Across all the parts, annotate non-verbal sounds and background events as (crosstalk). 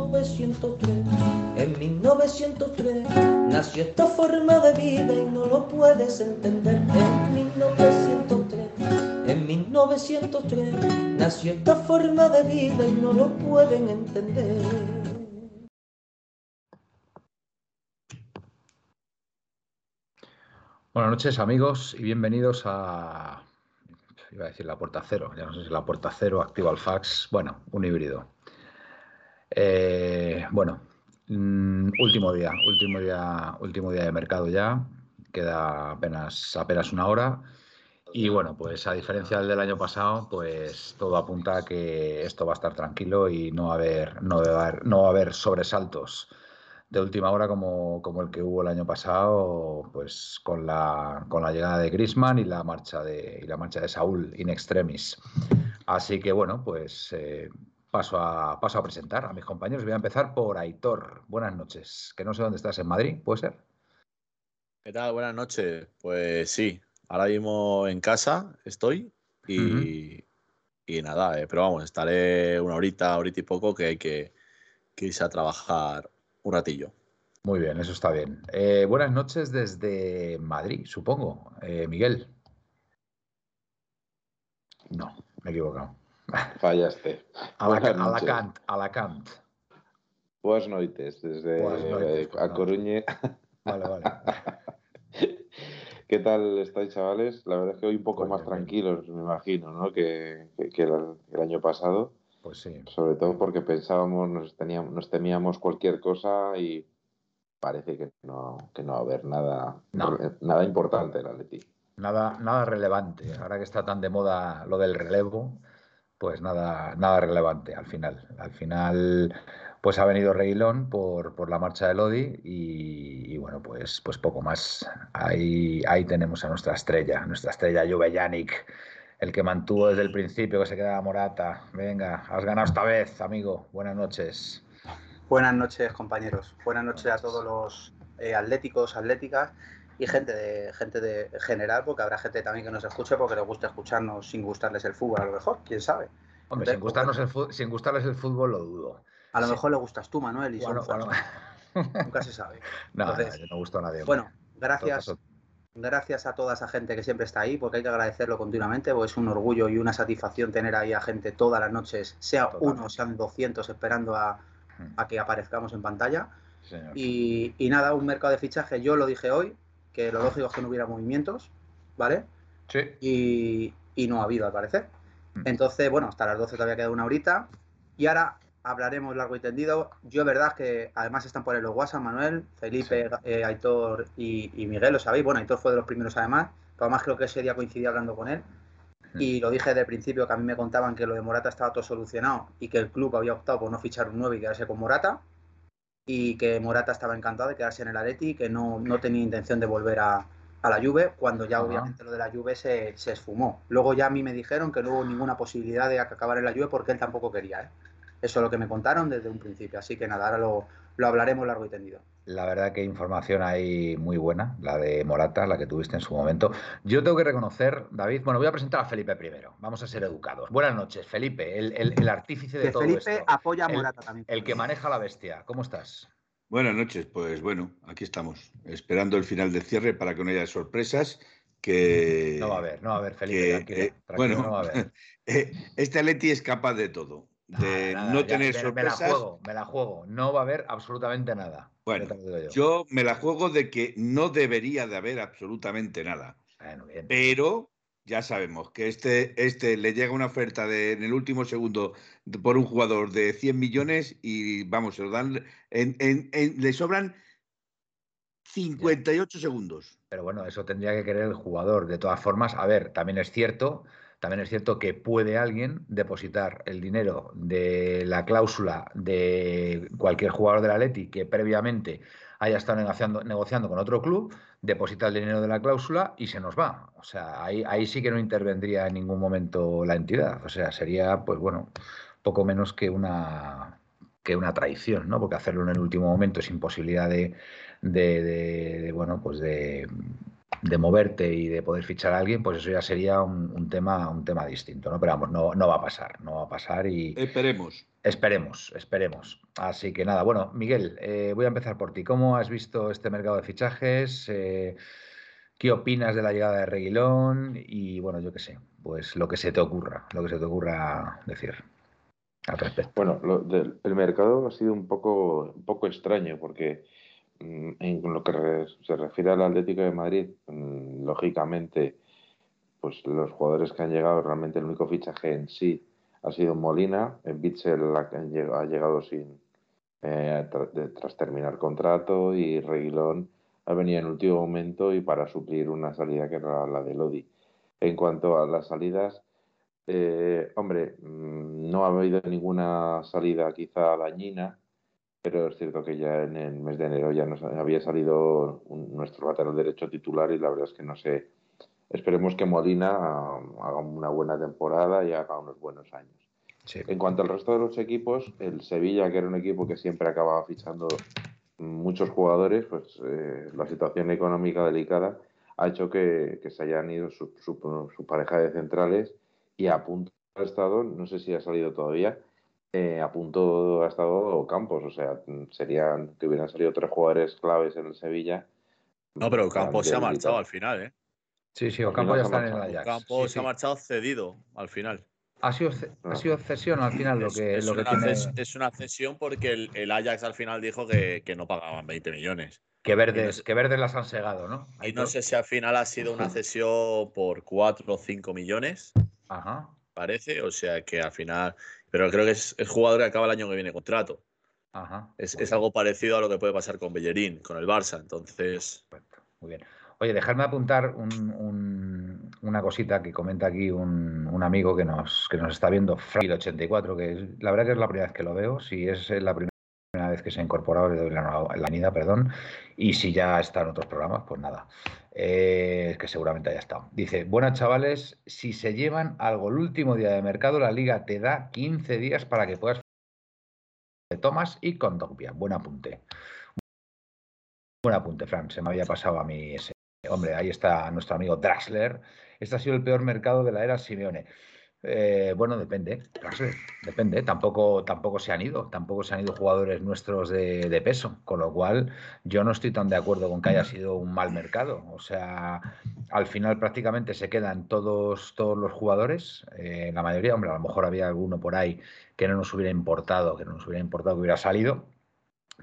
1903. En 1903 nació esta forma de vida y no lo puedes entender. En 1903, en 1903 nació esta forma de vida y no lo pueden entender. Buenas noches amigos y bienvenidos a, iba a decir la puerta cero, ya no sé si la puerta cero, activa el fax, bueno, un híbrido. Eh, bueno, mm, último día, último día, último día de mercado ya, queda apenas, apenas una hora. Y bueno, pues a diferencia del año pasado, pues todo apunta a que esto va a estar tranquilo y no va a haber, no a haber, no a haber sobresaltos de última hora como, como, el que hubo el año pasado, pues con la, con la llegada de Grisman y la marcha de, y la marcha de Saúl in extremis. Así que bueno, pues eh, paso, a, paso a presentar a mis compañeros. Voy a empezar por Aitor. Buenas noches. Que no sé dónde estás, en Madrid, ¿puede ser? ¿Qué tal? Buenas noches. Pues sí, ahora mismo en casa estoy y, uh -huh. y nada, eh, pero vamos, estaré una horita, horita y poco que hay que, que irse a trabajar un ratillo. Muy bien, eso está bien. Eh, buenas noches desde Madrid, supongo. Eh, Miguel. No, me he equivocado. Fallaste. Alacant, Alacant, Alacant. Buenas noites desde Buenas noites, pues, a. Coruña. Vale, vale. (laughs) ¿Qué tal estáis, chavales? La verdad es que hoy un poco pues más tranquilos, me imagino, ¿no? Que, que, que el, el año pasado. Pues sí. Sobre todo porque pensábamos, nos, teníamos, nos temíamos cualquier cosa y parece que no, que no va a haber nada, no. nada importante en Atleti. Nada, nada relevante. Ahora que está tan de moda lo del relevo, pues nada, nada relevante al final. Al final, pues ha venido Reilón por, por la marcha de Lodi y, bueno, pues, pues poco más. Ahí, ahí tenemos a nuestra estrella, nuestra estrella Juve Yannick el que mantuvo desde el principio que se quedaba Morata. Venga, has ganado esta vez, amigo. Buenas noches. Buenas noches, compañeros. Buenas noches a todos los eh, atléticos, atléticas y gente de gente de general, porque habrá gente también que nos escuche porque les gusta escucharnos sin gustarles el fútbol, a lo mejor, quién sabe. Hombre, sin, gustarnos el fútbol, sin gustarles el fútbol lo dudo. A lo sí. mejor le gustas tú, Manuel, y bueno, son bueno. (laughs) Nunca se sabe. no, Entonces, no, no gustó a nadie. Bueno, gracias gracias a toda esa gente que siempre está ahí, porque hay que agradecerlo continuamente, porque es un orgullo y una satisfacción tener ahí a gente todas las noches, sea Totalmente. uno, sean 200, esperando a, a, que aparezcamos en pantalla. Y, y, nada, un mercado de fichaje, yo lo dije hoy, que lo lógico es que no hubiera movimientos, ¿vale? Sí. Y, y no ha habido, al parecer. Entonces, bueno, hasta las 12 todavía queda una horita. Y ahora hablaremos largo y tendido. Yo, verdad, que además están por ahí los WhatsApp, Manuel, Felipe, sí. eh, Aitor y, y, Miguel, lo sabéis. Bueno, Aitor fue de los primeros, además, pero además creo que ese día coincidí hablando con él. Y lo dije desde el principio que a mí me contaban que lo de Morata estaba todo solucionado y que el club había optado por no fichar un 9 y quedarse con Morata. Y que Morata estaba encantado de quedarse en el Areti y que no, no tenía intención de volver a, a la Juve, cuando ya uh -huh. obviamente lo de la Juve se, se, esfumó. Luego ya a mí me dijeron que no hubo ninguna posibilidad de acabar en la Juve porque él tampoco quería. ¿eh? Eso es lo que me contaron desde un principio. Así que nada, ahora lo, lo hablaremos largo y tendido. La verdad que información hay muy buena, la de Morata, la que tuviste en su momento. Yo tengo que reconocer, David, bueno, voy a presentar a Felipe primero, vamos a ser educados. Buenas noches, Felipe, el, el, el artífice de que todo Felipe esto. apoya a Morata el, también. El que maneja la bestia, ¿cómo estás? Buenas noches, pues bueno, aquí estamos, esperando el final del cierre para que no haya sorpresas. Que, no va a haber, no va a haber, Felipe. Que, tranquilo, eh, tranquilo, bueno, no va a haber. (laughs) Eh, este Atleti es capaz de todo de nada, nada, no tener ya, sorpresas. Me la juego, me la juego. No va a haber absolutamente nada. Bueno, yo. yo. me la juego de que no debería de haber absolutamente nada. Bueno, bien. Pero ya sabemos que este, este le llega una oferta de, en el último segundo por un jugador de 100 millones y vamos, se lo dan, en, en, en, le sobran 58 bien. segundos. Pero bueno, eso tendría que querer el jugador. De todas formas, a ver, también es cierto También es cierto que puede alguien depositar el dinero de la cláusula de cualquier jugador del Atleti que previamente haya estado negociando, negociando con otro club, deposita el dinero de la cláusula y se nos va. O sea, ahí, ahí sí que no intervendría en ningún momento la entidad. O sea, sería, pues bueno, poco menos que una que una traición, ¿no? Porque hacerlo en el último momento sin posibilidad de, de, bueno, pues de, de, moverte y de poder fichar a alguien, pues eso ya sería un, tema, un tema distinto, ¿no? Pero vamos, no, no va a pasar, no va a pasar y... Esperemos. Esperemos, esperemos. Así que nada, bueno, Miguel, eh, voy a empezar por ti. ¿Cómo has visto este mercado de fichajes? Eh, ¿Qué opinas de la llegada de Reguilón? Y bueno, yo qué sé, pues lo que se te ocurra, lo que se te ocurra decir al respecto. Bueno, el mercado ha sido un poco, un poco extraño porque en lo que se refiere al Atlético de Madrid, mm, lógicamente, pues los jugadores que han llegado, realmente el único fichaje en sí ha sido Molina, Bitzel ha llegado sin eh, tras terminar contrato y Reguilón ha venido en último momento y para suplir una salida que era la de Lodi. En cuanto a las salidas, eh, hombre, mm, no ha habido ninguna salida quizá dañina, pero es cierto que ya en el mes de enero ya nos había salido nuestro lateral derecho titular y la verdad es que no sé. Esperemos que Molina haga una buena temporada y haga unos buenos años. En cuanto al resto de los equipos, el Sevilla, que era un equipo que siempre acababa fichando muchos jugadores, pues eh, la situación económica delicada ha hecho que, se hayan ido su, su pareja de centrales y a punto ha estado, no sé si ha salido todavía, eh, a punto ha estado Campos, o sea, serían que hubieran salido tres jugadores claves en el Sevilla. No, pero Campos se ha marchado al final, ¿eh? Sí, sí, Campos ya está en el Ajax. Campos se ha marchado cedido al final. Ha sido, ha sido cesión al final lo que, es, lo que tiene... es una cesión porque el, Ajax al final dijo que, que no pagaban 20 millones. Que verdes, que verdes las han segado, ¿no? Y no sé si al final ha sido una cesión por 4 o 5 millones. Ajá. Parece, o sea que al final. Pero creo que es, jugador que acaba el año que viene contrato. Ajá. Es, algo parecido a lo que puede pasar con Bellerín, con el Barça. Entonces. Muy bien. Oye, dejadme apuntar una cosita que comenta aquí un, amigo que nos, que nos está viendo, Fragil84, que la verdad que es la primera vez que lo veo. Si es la primera vez que se ha incorporado, le doy la, la perdón. Y si ya está en otros programas, pues nada. Eh, que seguramente haya estado. Dice, buenas chavales, si se llevan algo el último día de mercado, la liga te da 15 días para que puedas (laughs) de Thomas y con Dogbia. Buen apunte. Buen apunte, Fran. Se me había pasado a mí ese. Hombre, ahí está nuestro amigo Drasler. Este ha sido el peor mercado de la era Simeone. Eh, bueno, depende, depende. Tampoco, tampoco se han ido, tampoco se han ido jugadores nuestros de, peso, con lo cual yo no estoy tan de acuerdo con que haya sido un mal mercado. O sea, al final prácticamente se quedan todos, todos los jugadores, eh, la mayoría, hombre, a lo mejor había alguno por ahí que no nos hubiera importado, que no nos hubiera importado que hubiera salido,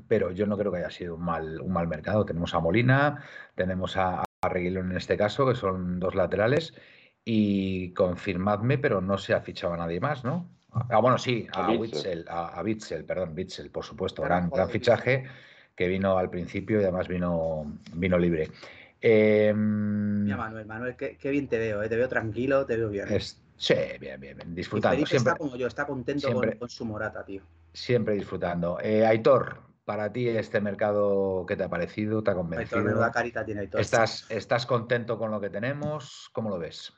pero yo no creo que haya sido un mal, un mal mercado. Tenemos a Molina, tenemos a, a Reguilón en este caso, que son dos laterales y confirmadme, pero no se ha fichado a nadie más, ¿no? Ah, bueno, sí, a, Witzel, a, Witzel, perdón, Witzel, por supuesto. Gran, gran fichaje que vino al principio y además vino, vino libre. Eh, Mira, Manuel, Manuel, qué, bien te veo, ¿eh? te veo tranquilo, te veo bien. sí, bien, bien, bien, disfrutando. siempre, está como yo, está contento con, su morata, tío. Siempre disfrutando. Eh, Aitor, para ti este mercado, ¿qué te ha parecido? ¿Te ha convencido? Aitor, carita tiene Aitor. ¿Estás, ¿Estás contento con lo que tenemos? ¿Cómo lo ves?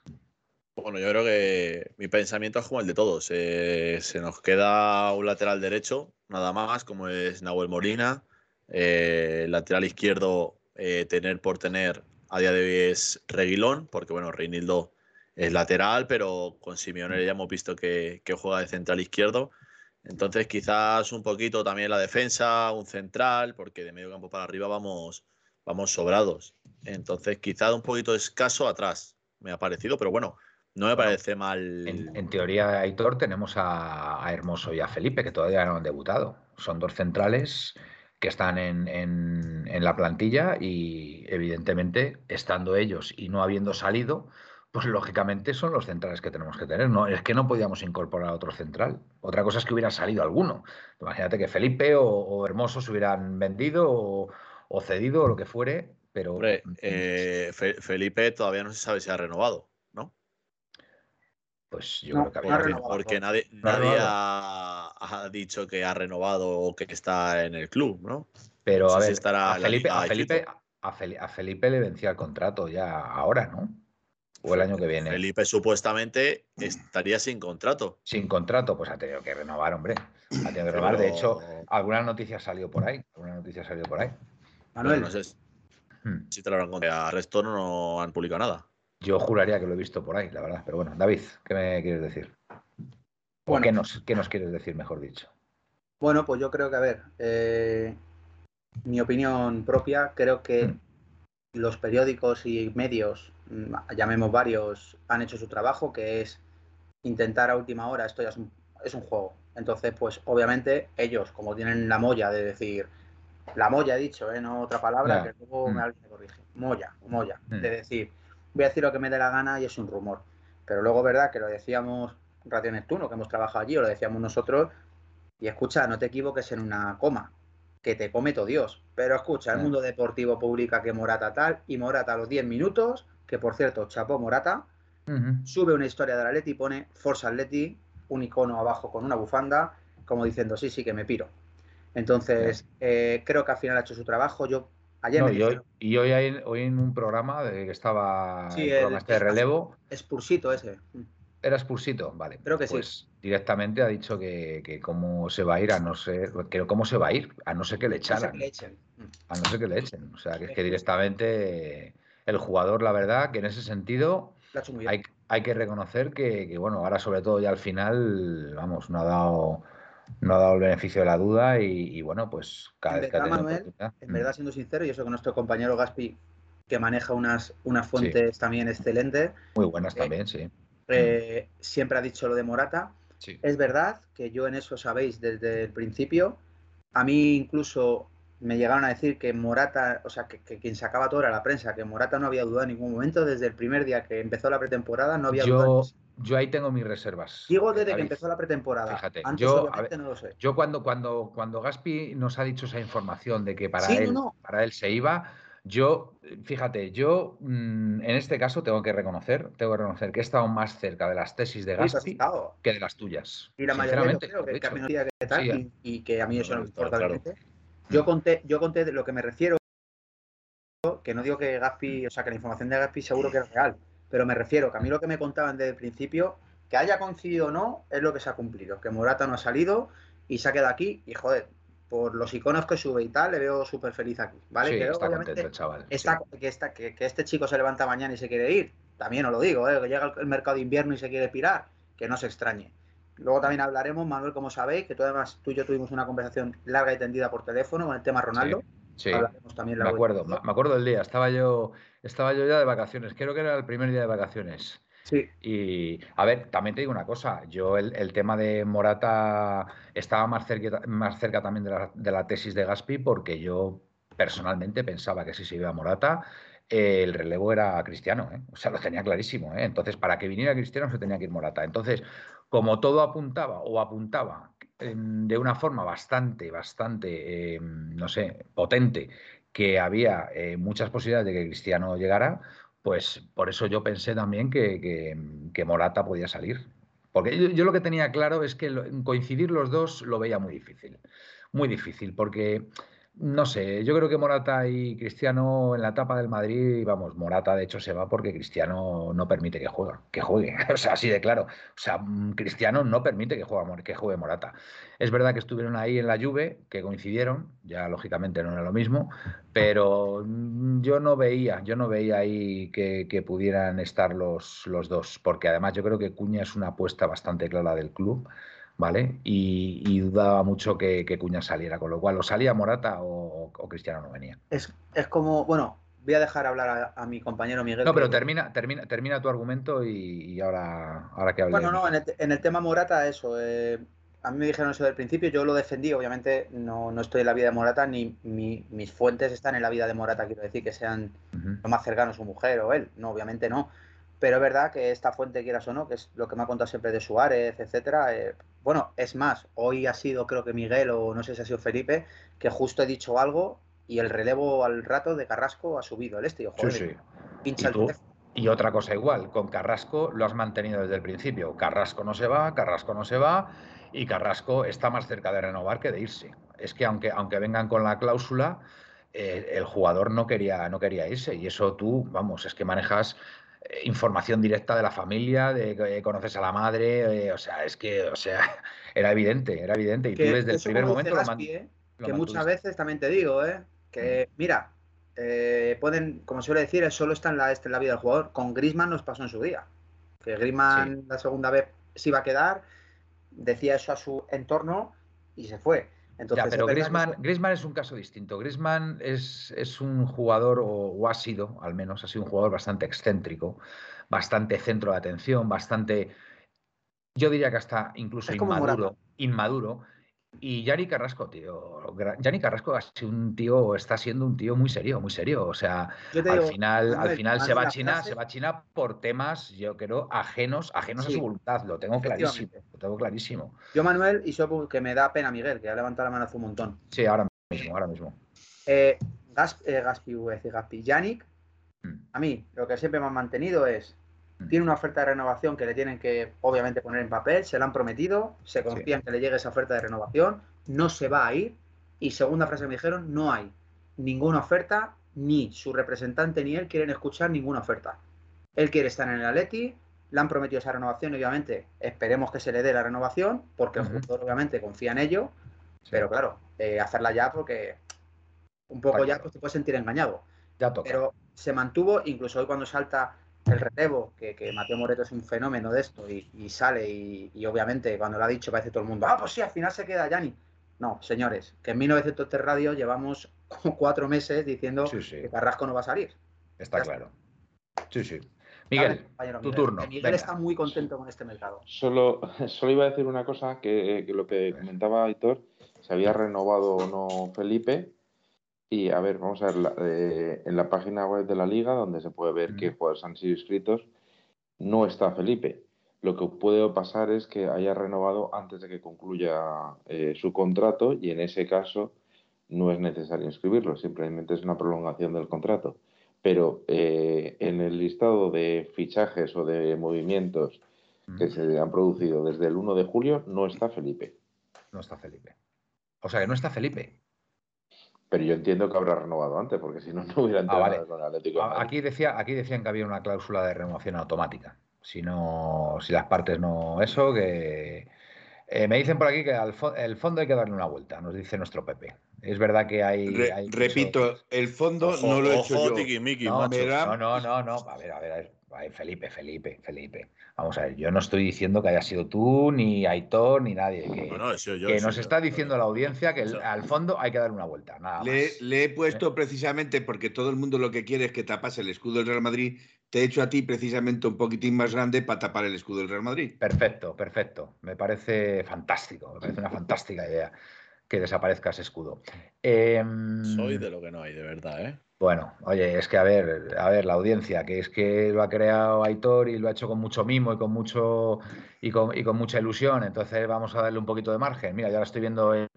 Bueno, yo creo que mi pensamiento es como el de todos. Eh, se nos queda un lateral derecho, nada más, como es Nahuel Molina. Eh, lateral izquierdo, eh, tener por tener a día de hoy es Reguilón, porque bueno, Reinildo es lateral, pero con Simeone ya hemos visto que, juega de central izquierdo. Entonces, quizás un poquito también la defensa, un central, porque de medio campo para arriba vamos, vamos sobrados. Entonces, quizás un poquito escaso atrás, me ha parecido, pero bueno, no me parece mal. En, teoría, Aitor, tenemos a, Hermoso y a Felipe, que todavía no han debutado. Son dos centrales que están en, la plantilla y, evidentemente, estando ellos y no habiendo salido, pues lógicamente son los centrales que tenemos que tener. No, es que no podíamos incorporar a otro central. Otra cosa es que hubiera salido alguno. Imagínate que Felipe o, Hermoso se hubieran vendido o, cedido o lo que fuere, pero. Eh, Felipe todavía no se sabe si ha renovado. pues yo No, creo que no ha había Porque, renovado. porque nadie, No ha nadie renovado. ha, ha dicho que ha renovado o que está en el club, ¿no? Pero No a si ver, estará a Felipe, a, Felipe, a, Fel- a Felipe le vencía el contrato ya ahora, ¿no? O el año que viene. Felipe supuestamente estaría sin contrato. Sin contrato, pues ha tenido que renovar, hombre. Ha tenido que Pero- renovar. De hecho, alguna noticia salió por ahí. Alguna noticia salió por ahí. Manuel, no sé Hmm. si te lo habrán contado. A resto no han publicado nada. Yo juraría que lo he visto por ahí, la verdad. Pero bueno, David, ¿qué me quieres decir? ¿O Bueno. qué nos, qué nos quieres decir, mejor dicho? bueno, pues yo creo que, a ver, eh, mi opinión propia, creo que Mm. los periódicos y medios, llamemos varios, han hecho su trabajo, que es intentar a última hora, esto ya es un, es un juego. Entonces, pues obviamente ellos, como tienen la molla de decir, la molla he dicho, ¿eh? no otra palabra, que luego Mm. me alguien me corrige, molla, molla, Mm. de decir, voy a decir lo que me dé la gana y es un rumor. Pero luego, verdad, que lo decíamos Radio Neptuno, que hemos trabajado allí, o lo decíamos nosotros, y escucha, no te equivoques en una coma, que te come todo Dios. Pero escucha, el mundo deportivo publica que Morata tal, y Morata a los 10 minutos, que por cierto, chapó Morata, sube una historia del Atleti y pone Forza Atleti, un icono abajo con una bufanda, como diciendo, sí, sí, que me piro. Entonces, eh, creo que al final ha hecho su trabajo. Yo ayer No, me y, hoy, y hoy, hay- hoy en un programa de que estaba Sí, el este de relevo, Spursito ese. era Spursito, vale. Creo que sí. pues directamente ha dicho que, que cómo se va a ir a no ser, que cómo se va a ir, a no ser que le No sé echaran. que le echen. Mm. A no ser que le echen. O sea, que es Sí. que directamente el jugador, la verdad, que en ese sentido hay, hay que reconocer que, que, bueno, ahora sobre todo ya al final, vamos, no ha dado, no ha dado el beneficio de la duda y, y, bueno, pues cada En vez que ha Manuel. En mm, verdad, siendo sincero, yo sé que nuestro compañero Gaspi, que maneja unas, unas fuentes también excelentes, Muy buenas eh, también, sí. eh, siempre ha dicho lo de Morata. Sí. Es verdad que yo en eso sabéis desde el principio. A mí incluso me llegaron a decir que Morata, o sea, que, que quien sacaba todo era la prensa, que Morata no había dudado en ningún momento desde el primer día que empezó la pretemporada, no había dudado. Yo, yo ahí tengo mis reservas. Digo desde que empezó la pretemporada. Fíjate, Antes yo, obviamente ver, no lo sé. Yo cuando, cuando, cuando Gaspi nos ha dicho esa información de que para, Sí, él, no. para él se iba, yo, fíjate, yo mm, en este caso tengo que reconocer, tengo que reconocer que he estado más cerca de las tesis de pues, Gaspi que de las tuyas. Y la mayoría yo creo que, que tal, Sí, y, y que a mí eso no me importa, claro. Yo conté, yo conté de lo que me refiero, que no digo que Gaspi, o sea, que la información de Gaspi seguro que es real, pero me refiero que a mí lo que me contaban desde el principio, que haya coincidido o no, es lo que se ha cumplido, que Morata no ha salido y se ha quedado aquí y joder, por los iconos que sube y tal, le veo súper feliz aquí, ¿vale? Sí, que está contento el chaval. sí. está- que, está- que, que este chico se levanta mañana y se quiere ir, también os lo digo, ¿eh? que llega el mercado de invierno y se quiere pirar, que no se extrañe. Luego también hablaremos, Manuel, como sabéis, que tú además tú y yo tuvimos una conversación larga y tendida por teléfono con el tema Ronaldo. Sí, Hablaremos también me largo y acuerdo, me, me acuerdo del día. Estaba yo, estaba yo ya de vacaciones. Creo que era el primer día de vacaciones. Sí, Y a ver, también te digo una cosa, yo el, el tema de Morata estaba más cerca, más cerca también de la, de la tesis de Gaspi porque yo personalmente pensaba que si se iba a Morata, el relevo era Cristiano, ¿eh? o sea, lo tenía clarísimo. ¿eh? Entonces, para que viniera Cristiano se tenía que ir Morata. Entonces, como todo apuntaba o apuntaba em, de una forma bastante, bastante, em, no sé, potente, que había eh, muchas posibilidades de que Cristiano llegara, pues por eso yo pensé también que, que- Morata podía salir. Porque yo, lo que tenía claro es que coincidir los dos lo veía muy difícil. Muy difícil, porque no sé, yo creo que Morata y Cristiano en la etapa del Madrid, vamos, Morata de hecho se va porque Cristiano no permite que juegue, que juegue, (laughs) o sea, así de claro. O sea, mm, Cristiano no permite que juegue, que juegue Morata. Es verdad que estuvieron ahí en la Juve, que coincidieron, ya lógicamente no era lo mismo, pero mm, yo no veía, yo no veía ahí que, que pudieran estar los, los dos, porque además yo creo que Cuña es una apuesta bastante clara del club, ¿vale? Y, y dudaba mucho que, que Cuña saliera, con lo cual o salía Morata o, o Cristiano no venía. es, es como, bueno, voy a dejar hablar a, a mi compañero Miguel. No, pero que- termina, termina, termina tu argumento y, y ahora, ahora que hable. Bueno, no, en el, en el tema Morata, eso. eh, a mí me dijeron eso del principio, yo lo defendí, obviamente no, no estoy en la vida de Morata, ni mi- mis fuentes están en la vida de Morata, quiero decir, que sean lo más cercano su mujer o él, no, obviamente no. Pero es verdad que esta fuente, quieras o no, que es lo que me ha contado siempre de Suárez, etcétera, eh, bueno, es más, hoy ha sido, creo que Miguel, o no sé si ha sido Felipe, que justo he dicho algo y el relevo al rato de Carrasco ha subido el este. Sí, joder, sí. pincha ¿Y el. Y otra cosa igual, con Carrasco lo has mantenido desde el principio. Carrasco no se va, Carrasco no se va y Carrasco está más cerca de renovar que de irse. Es que aunque, aunque vengan con la cláusula, eh, el jugador no quería, no quería irse y eso tú, vamos, es que manejas información directa de la familia, de que conoces a la madre, eh, o sea, es que, o sea, (laughs) era evidente, era evidente y tú desde el primer momento lo, Que muchas veces también te digo, ¿eh? que mm. mira, pueden, como suele decir, solo está en la, este, en la vida del jugador. Con Grisman nos pasó en su día. Que Grisman la segunda vez se iba a quedar decía eso a su entorno y se fue. Entonces, pero Griezmann, es un caso distinto. Griezmann es, es un jugador, o, ha sido, al menos, ha sido un jugador bastante excéntrico, bastante centro de atención, bastante, yo diría que hasta incluso inmaduro, inmaduro, y Yanni Carrasco, tío. Yanni Carrasco un tío, está siendo un tío muy serio, muy serio. O sea, al final, al final se va a China, se va a China por temas, yo creo, ajenos, ajenos a su voluntad. Lo tengo clarísimo. Lo tengo clarísimo. Yo, Manuel, y yo que me da pena Miguel, que ha levantado la mano hace un montón. Sí, ahora mismo, ahora mismo. Eh, eh Gaspi, Gaspi, Yannick, mm. a mí lo que siempre me han mantenido es. Tiene una oferta de renovación que le tienen que, obviamente, poner en papel, se la han prometido, se confían que le llegue esa oferta de renovación, no se va a ir. Y segunda frase que me dijeron, no hay ninguna oferta, ni su representante ni él quieren escuchar ninguna oferta. Él quiere estar en el Atleti, le han prometido esa renovación, y obviamente esperemos que se le dé la renovación, porque el jugador obviamente confía en ello, pero claro, eh, hacerla ya porque un poco ya pues, te puedes sentir engañado. Ya Pero se mantuvo, incluso hoy cuando salta el relevo, que, que, Mateo Moreto es un fenómeno de esto y, sale y, obviamente cuando lo ha dicho parece todo el mundo, ah, pues sí, al final se queda Yanni. No, señores, que en 1903 Radio llevamos cuatro meses diciendo que Carrasco no va a salir. Está claro. Sí, sí. Miguel, tu turno. Miguel está muy contento con este mercado. Solo, (laughs) solo iba a decir una cosa, que, que lo que comentaba Aitor, se había renovado o no Felipe, y a ver, vamos a ver, eh, en la página web de la liga, donde se puede ver qué jugadores han sido inscritos, no está Felipe. Lo que puede pasar es que haya renovado antes de que concluya eh, su contrato y en ese caso no es necesario inscribirlo, simplemente es una prolongación del contrato. Pero eh, en el listado de fichajes o de movimientos que se han producido desde el 1 de julio no está Felipe. No está Felipe. O sea que no está Felipe. Pero yo entiendo que habrá renovado antes, porque si no, (laughs) no hubiera entrado ah, con Atlético. aquí, decía, aquí decían que había una cláusula de renovación automática. Si no, si las partes no. Eso, que. Eh, me dicen por aquí que al el fondo hay que darle una vuelta, nos dice nuestro Pepe. Es verdad que hay. repito, el fondo no lo he hecho yo. no, no, no, no, no. A ver, a ver, a ver. Felipe, Felipe, Felipe. Vamos a ver, yo no estoy diciendo que haya sido tú, ni Aitor, ni nadie. Que, nos está diciendo la audiencia que al fondo hay que dar una vuelta. Nada le, le, he puesto ¿Eh? precisamente porque todo el mundo lo que quiere es que tapas el escudo del Real Madrid. Te he hecho a ti precisamente un poquitín más grande para tapar el escudo del Real Madrid. Perfecto, perfecto. Me parece fantástico. Me parece una fantástica idea que desaparezca ese escudo. Em, Soy de lo que no hay, de verdad, ¿eh? Bueno, oye, es que a ver, a ver, la audiencia, que es que lo ha creado Aitor y lo ha hecho con mucho mimo y con mucho y con, y con mucha ilusión, entonces vamos a darle un poquito de margen. Mira, ya ahora estoy viendo el,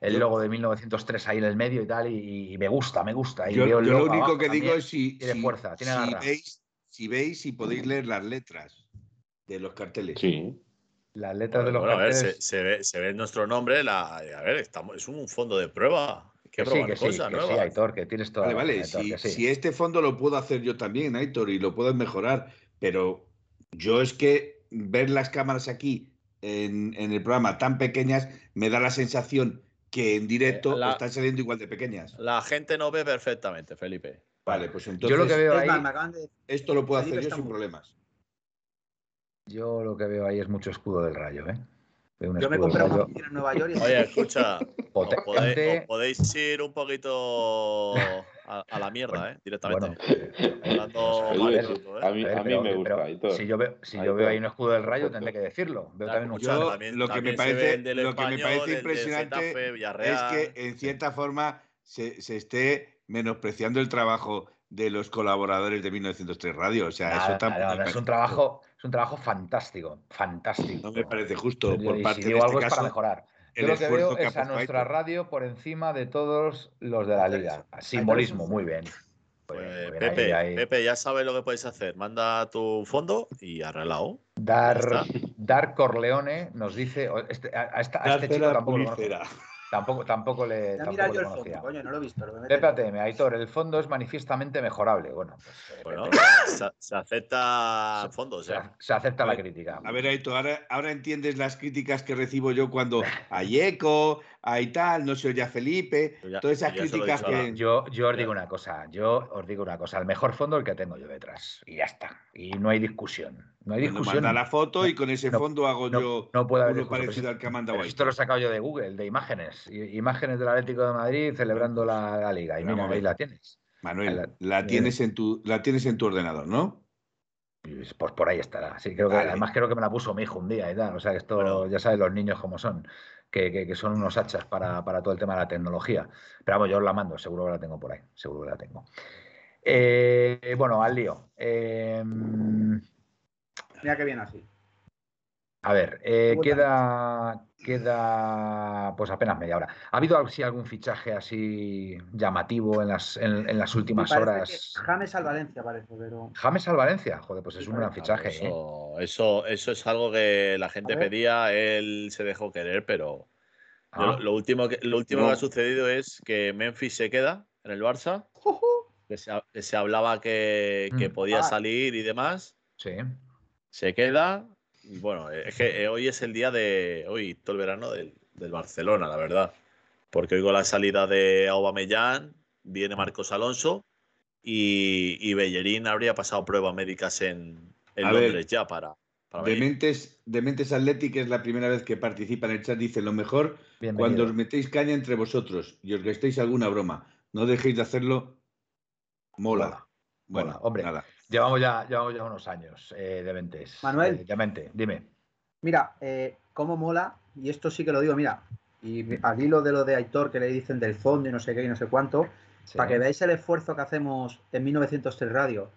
el, logo de 1903 ahí en el medio y tal, y, me gusta, me gusta. Y yo, lo único que digo es si, tiene fuerza, tiene si veis, si veis y podéis leer las letras de los carteles. Sí. Las letras de los carteles. se, ve, se, ve, nuestro nombre, la, a ver, estamos, es un fondo de prueba. Que sí, que sí, que sí, Aitor, que tienes toda Vale, vale, si, este fondo lo puedo hacer yo también, Aitor, y lo puedo mejorar, pero yo es que ver las cámaras aquí en, el programa tan pequeñas me da la sensación que en directo eh, están saliendo igual de pequeñas. La gente no ve perfectamente, Felipe. Vale, pues entonces. Yo lo que veo ahí. Esto lo puedo hacer yo sin problemas. Yo lo que veo ahí es mucho escudo del rayo, ¿eh? Yo me compré una oficina en Nueva York y... Oye, (laughs) escucha, podéis, ir un poquito a, la mierda, ¿eh? Directamente. Hablando ¿eh? a, mí, a mí me gusta. si yo veo, si yo veo ahí un escudo del rayo, tendré que decirlo. Veo también un yo, lo, que me parece, lo que me parece impresionante es que, en cierta forma, se, se esté menospreciando el trabajo de los colaboradores de 1903 Radio. O sea, eso tampoco. es un trabajo es un trabajo fantástico, fantástico. No me parece justo por parte de este algo es para mejorar. Yo lo que veo es a nuestra radio por encima de todos los de la liga. Simbolismo, muy bien. Pues, Pepe, ahí- ahí. Pepe, ya sabes lo que puedes hacer. Manda tu fondo y arreglado. Dar, Dar Corleone nos dice. este- a, a esta- a este chico tampoco, lo. Tampoco, tampoco le, Ya tampoco mira le yo el conocía. fondo, coño, no lo he visto. lo Aitor, el fondo es manifiestamente mejorable. Bueno, pues, eh, Bueno, Pepe, se, se acepta fondos, se, ¿eh? se acepta A la ver, crítica. A ver, Aito, ahora, ahora entiendes las críticas que recibo yo cuando a Yeco, (laughs) a y tal, no se oye a Felipe, ya- todas esas críticas que. Yo, yo os digo una cosa, yo os digo una cosa, el mejor fondo el que tengo yo detrás. Y ya está. Y no hay discusión. No hay Bueno, discusión. manda la foto y con ese No, fondo hago no, yo no puede haber uno parecido al que ha mandado ahí. esto lo he sacado yo de Google, de imágenes. Imágenes del Atlético de Madrid celebrando la, la liga. Y mira, ahí la tienes. Manuel, la- la tienes en tu, la tienes en tu ordenador, ¿no? Pues por ahí estará. Sí, creo que, Vale. además creo que me la puso mi hijo un día y tal. O sea, esto Bueno. ya sabes los niños cómo son. Que, que- que son unos hachas para, para todo el tema de la tecnología. Pero vamos, yo os la mando, seguro que la tengo por ahí. Seguro que la tengo. Eh, bueno, al lío. Eh, Mira que bien así. A ver, eh, queda, queda pues apenas media hora. ¿Ha habido así algún fichaje así llamativo en las, en, en las últimas horas? James al Valencia parece, pero. James al Valencia, joder, pues es Sí, un gran fichaje. ¿eh? Eso, eso, eso es algo que la gente pedía, él se dejó querer, pero Ah, lo, lo último, que, lo último No. que ha sucedido es que Memphis se queda en el Barça, que se, que se hablaba que, que Mm. podía Ah. salir y demás, sí. Se queda. Y Bueno, es que eh, hoy es el día de, hoy, todo el verano del, del Barcelona, la verdad. Porque hoy con la salida de Aubameyang, viene Marcos Alonso y, y Bellerín habría pasado pruebas médicas en, en ver, Londres ya para, para. Dementes, Dementes Athletic es la primera vez que participa en el chat. Dice lo mejor Bienvenido. cuando os metéis caña entre vosotros y os gastéis alguna broma. No dejéis de hacerlo. Mola. Mola. Bueno, Mola, hombre. nada. Llevamos ya, llevamos ya unos años eh, de mentes. Manuel. Eh, demente, dime. Mira, eh, cómo mola, y esto sí que lo digo, mira, y al hilo de lo de Aitor que le dicen del fondo y no sé qué y no sé cuánto, Sí. para que veáis el esfuerzo que hacemos en 1903 Radio.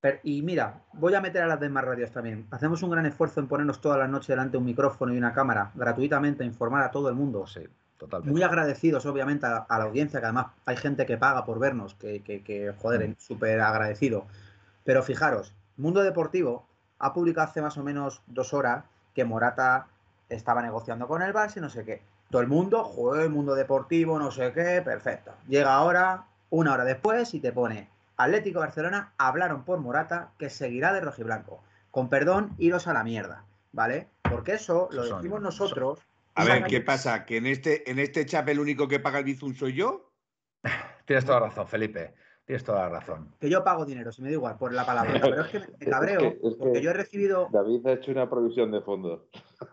Pero- y mira, voy a meter a las demás radios también. Hacemos un gran esfuerzo en ponernos todas las noches delante de un micrófono y una cámara, gratuitamente, a informar a todo el mundo. Sí, totalmente. Muy agradecidos, obviamente, a, a la audiencia, que además hay gente que paga por vernos, que, que, que, joder, súper agradecido. Pero fijaros, Mundo Deportivo ha publicado hace más o menos dos horas que Morata estaba negociando con el Barça y no sé qué. Todo el mundo, joder, Mundo Deportivo, no sé qué, perfecto. Llega ahora, una hora después, y te pone Atlético Barcelona hablaron por Morata que seguirá de rojiblanco. Con perdón, iros a la mierda, ¿vale? Porque eso lo decimos nosotros. A ver, ¿qué pasa? ¿Que en este, en este chap el único que paga el bizum soy yo? (laughs) Tienes toda la razón, Felipe. Tienes toda la razón. que yo pago dinero, si me da igual, por la palabra. (laughs) Pero es que me cabreo, Es que- es porque que- yo he recibido. David ha hecho una provisión de fondo.